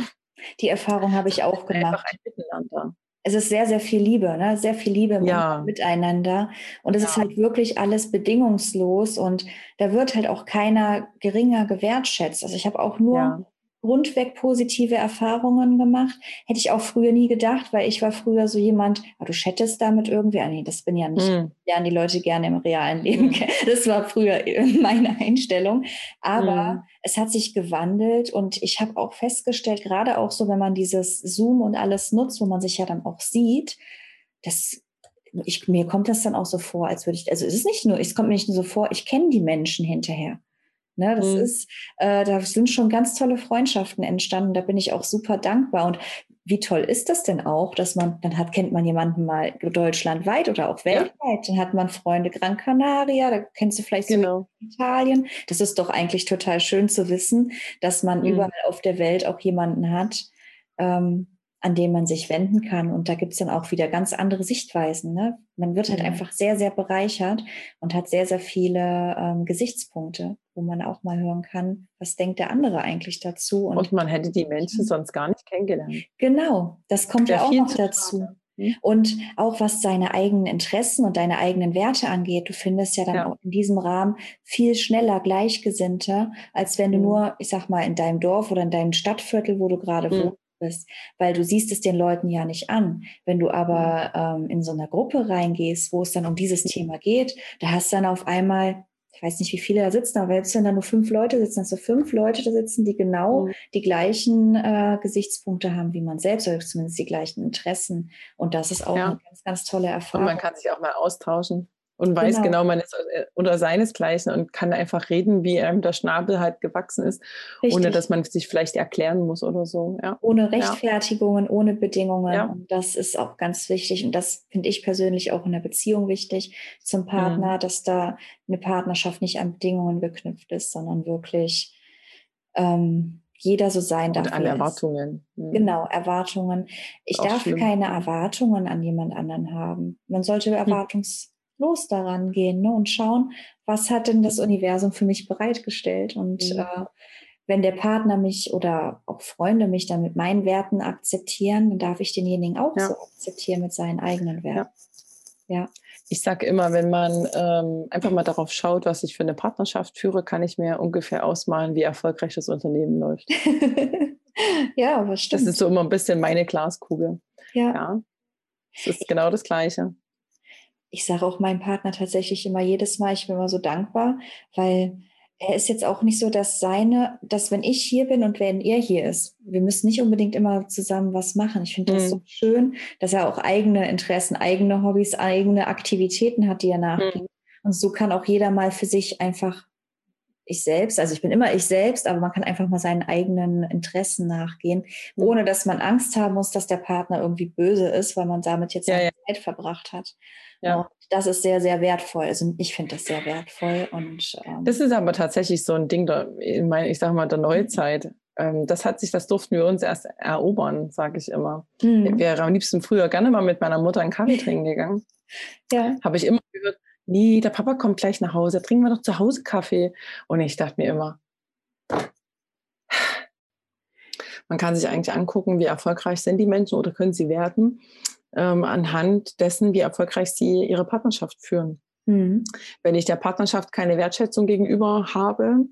Die Erfahrung habe ich auch gemacht. Einfach ein Miteinander. Es ist sehr, sehr viel Liebe, ne? sehr viel Liebe ja. miteinander. Und es ja. ist halt wirklich alles bedingungslos und da wird halt auch keiner geringer gewertschätzt. Also ich habe auch nur grundweg positive Erfahrungen gemacht. Hätte ich auch früher nie gedacht, weil ich war früher so jemand, ah, du chattest damit irgendwie, ah, nee, das bin ja nicht, mm. lernen die Leute gerne im realen Leben. Mm. Das war früher meine Einstellung. Aber mm. es hat sich gewandelt und ich habe auch festgestellt, gerade auch so, wenn man dieses Zoom und alles nutzt, wo man sich ja dann auch sieht, das ich, mir kommt das dann auch so vor, als würde ich, also es ist nicht nur, es kommt mir nicht nur so vor, ich kenne die Menschen hinterher. Ne, das mhm. ist, äh, da sind schon ganz tolle Freundschaften entstanden. Da bin ich auch super dankbar. Und wie toll ist das denn auch, dass man, dann hat, kennt man jemanden mal deutschlandweit oder auch weltweit, ja. dann hat man Freunde Gran Canaria, da kennst du vielleicht genau. so Italien. Das ist doch eigentlich total schön zu wissen, dass man mhm. überall auf der Welt auch jemanden hat, ähm, an dem man sich wenden kann. Und da gibt es dann auch wieder ganz andere Sichtweisen. Ne? Man wird halt mhm. einfach sehr, sehr bereichert und hat sehr, sehr viele ähm, Gesichtspunkte, wo man auch mal hören kann, was denkt der andere eigentlich dazu. Und, und man hätte die Menschen sonst gar nicht kennengelernt. Genau, das kommt ja, ja auch noch dazu. Mhm. Und auch was seine eigenen Interessen und deine eigenen Werte angeht, du findest ja dann ja. auch in diesem Rahmen viel schneller Gleichgesinnte, als wenn du mhm. nur, ich sag mal, in deinem Dorf oder in deinem Stadtviertel, wo du gerade mhm. wohnst, bist, weil du siehst es den Leuten ja nicht an. Wenn du aber ähm, in so einer Gruppe reingehst, wo es dann um dieses Thema geht, da hast du dann auf einmal ich weiß nicht, wie viele da sitzen, aber selbst wenn da nur fünf Leute sitzen, also fünf Leute da sitzen, die genau mhm. die gleichen äh, Gesichtspunkte haben wie man selbst oder zumindest die gleichen Interessen. Und das ist auch ja. eine ganz, ganz tolle Erfahrung. Und man kann sich auch mal austauschen und weiß genau, genau man ist äh, unter seinesgleichen und kann einfach reden, wie einem der Schnabel halt gewachsen ist, Richtig. ohne dass man sich vielleicht erklären muss oder so. Ja. Ohne Rechtfertigungen, ja. ohne Bedingungen. Ja. Und das ist auch ganz wichtig. Und das finde ich persönlich auch in der Beziehung wichtig zum Partner, mhm. dass da eine Partnerschaft nicht an Bedingungen geknüpft ist, sondern wirklich ähm, jeder so sein darf. Und an Erwartungen. Mhm. Genau, Erwartungen. Ich darf schlimm. keine Erwartungen an jemand anderen haben. Man sollte hm. erwartungs los daran gehen ne, und schauen, was hat denn das Universum für mich bereitgestellt. Und mhm. äh, wenn der Partner mich oder auch Freunde mich dann mit meinen Werten akzeptieren, dann darf ich denjenigen auch ja. so akzeptieren mit seinen eigenen Werten. Ja. ja. Ich sage immer, wenn man ähm, einfach mal darauf schaut, was ich für eine Partnerschaft führe, kann ich mir ungefähr ausmalen, wie erfolgreich das Unternehmen läuft. ja, was stimmt. Das ist so immer ein bisschen meine Glaskugel. Ja. ja. Das ist genau das Gleiche ich sage auch meinem Partner tatsächlich immer jedes Mal, ich bin immer so dankbar, weil er ist jetzt auch nicht so, dass seine, dass wenn ich hier bin und wenn er hier ist, wir müssen nicht unbedingt immer zusammen was machen. Ich finde das mhm. so schön, dass er auch eigene Interessen, eigene Hobbys, eigene Aktivitäten hat, die er nachgeht. Mhm. Und so kann auch jeder mal für sich einfach ich selbst, also ich bin immer ich selbst, aber man kann einfach mal seinen eigenen Interessen nachgehen, mhm. ohne dass man Angst haben muss, dass der Partner irgendwie böse ist, weil man damit jetzt ja, seine ja. Zeit verbracht hat. Ja. Und das ist sehr, sehr wertvoll. Also ich finde das sehr wertvoll. Und, ähm, das ist aber tatsächlich so ein Ding der, in meine, ich sage mal, der Neuzeit. Ähm, das hat sich, das durften wir uns erst erobern, sage ich immer. Mhm. Ich wäre am liebsten früher gerne mal mit meiner Mutter einen Kaffee trinken gegangen. ja. Habe ich immer gehört, nee, der Papa kommt gleich nach Hause, trinken wir doch zu Hause Kaffee. Und ich dachte mir immer, man kann sich eigentlich angucken, wie erfolgreich sind die Menschen oder können sie werden ähm, anhand dessen, wie erfolgreich sie ihre Partnerschaft führen. Mhm. Wenn ich der Partnerschaft keine Wertschätzung gegenüber habe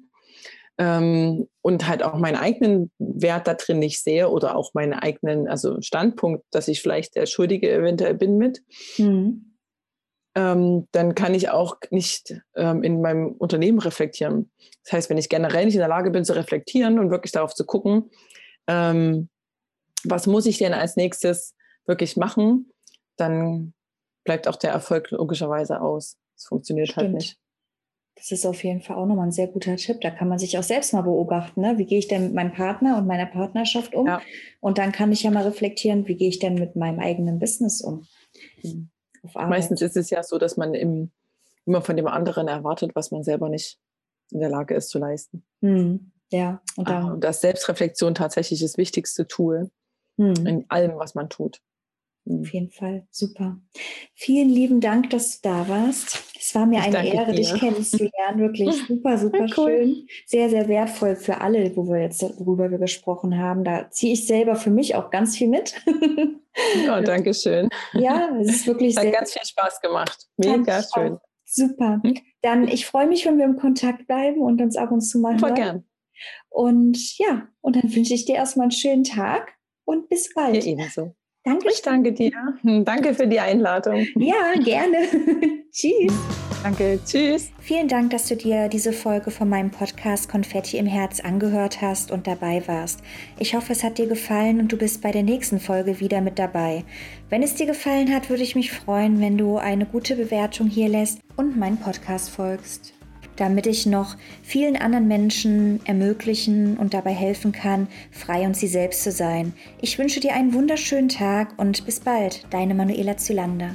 ähm, und halt auch meinen eigenen Wert da drin nicht sehe oder auch meinen eigenen, also Standpunkt, dass ich vielleicht der Schuldige eventuell bin mit, mhm. Ähm, dann kann ich auch nicht ähm, in meinem Unternehmen reflektieren. Das heißt, wenn ich generell nicht in der Lage bin zu reflektieren und wirklich darauf zu gucken, ähm, was muss ich denn als nächstes wirklich machen, dann bleibt auch der Erfolg logischerweise aus. Es funktioniert halt Stimmt. halt nicht. Das ist auf jeden Fall auch nochmal ein sehr guter Tipp. Da kann man sich auch selbst mal beobachten. Ne? Wie gehe ich denn mit meinem Partner und meiner Partnerschaft um? Ja. Und dann kann ich ja mal reflektieren, wie gehe ich denn mit meinem eigenen Business um? Mhm. Meistens ist es ja so, dass man im, immer von dem anderen erwartet, was man selber nicht in der Lage ist zu leisten. Mhm. Ja, und, ah, und das Selbstreflexion tatsächlich das wichtigste Tool mhm. in allem, was man tut. Auf jeden Fall, super. Vielen lieben Dank, dass du da warst. Es war mir ich eine Ehre, dir. dich kennenzulernen. Wirklich super, super cool. schön. Sehr, sehr wertvoll für alle, wo wir jetzt worüber wir gesprochen haben. Da ziehe ich selber für mich auch ganz viel mit. Ja, danke schön. Ja, es ist wirklich Hat sehr. Hat ganz viel Spaß gemacht. Mega schön. Auch. Super. Hm? Dann, ich freue mich, wenn wir im Kontakt bleiben und uns ab und zu mal Voll gern. Und ja, und dann wünsche ich dir erstmal einen schönen Tag und bis bald. Ja, ebenso. Danke. Ich danke dir. Hm, danke für die Einladung. Ja, gerne. Tschüss. Danke. Tschüss. Vielen Dank, dass du dir diese Folge von meinem Podcast Konfetti im Herz angehört hast und dabei warst. Ich hoffe, es hat dir gefallen und du bist bei der nächsten Folge wieder mit dabei. Wenn es dir gefallen hat, würde ich mich freuen, wenn du eine gute Bewertung hier lässt und meinen Podcast folgst damit ich noch vielen anderen Menschen ermöglichen und dabei helfen kann, frei und sie selbst zu sein. Ich wünsche dir einen wunderschönen Tag und bis bald, deine Manuela Zylander.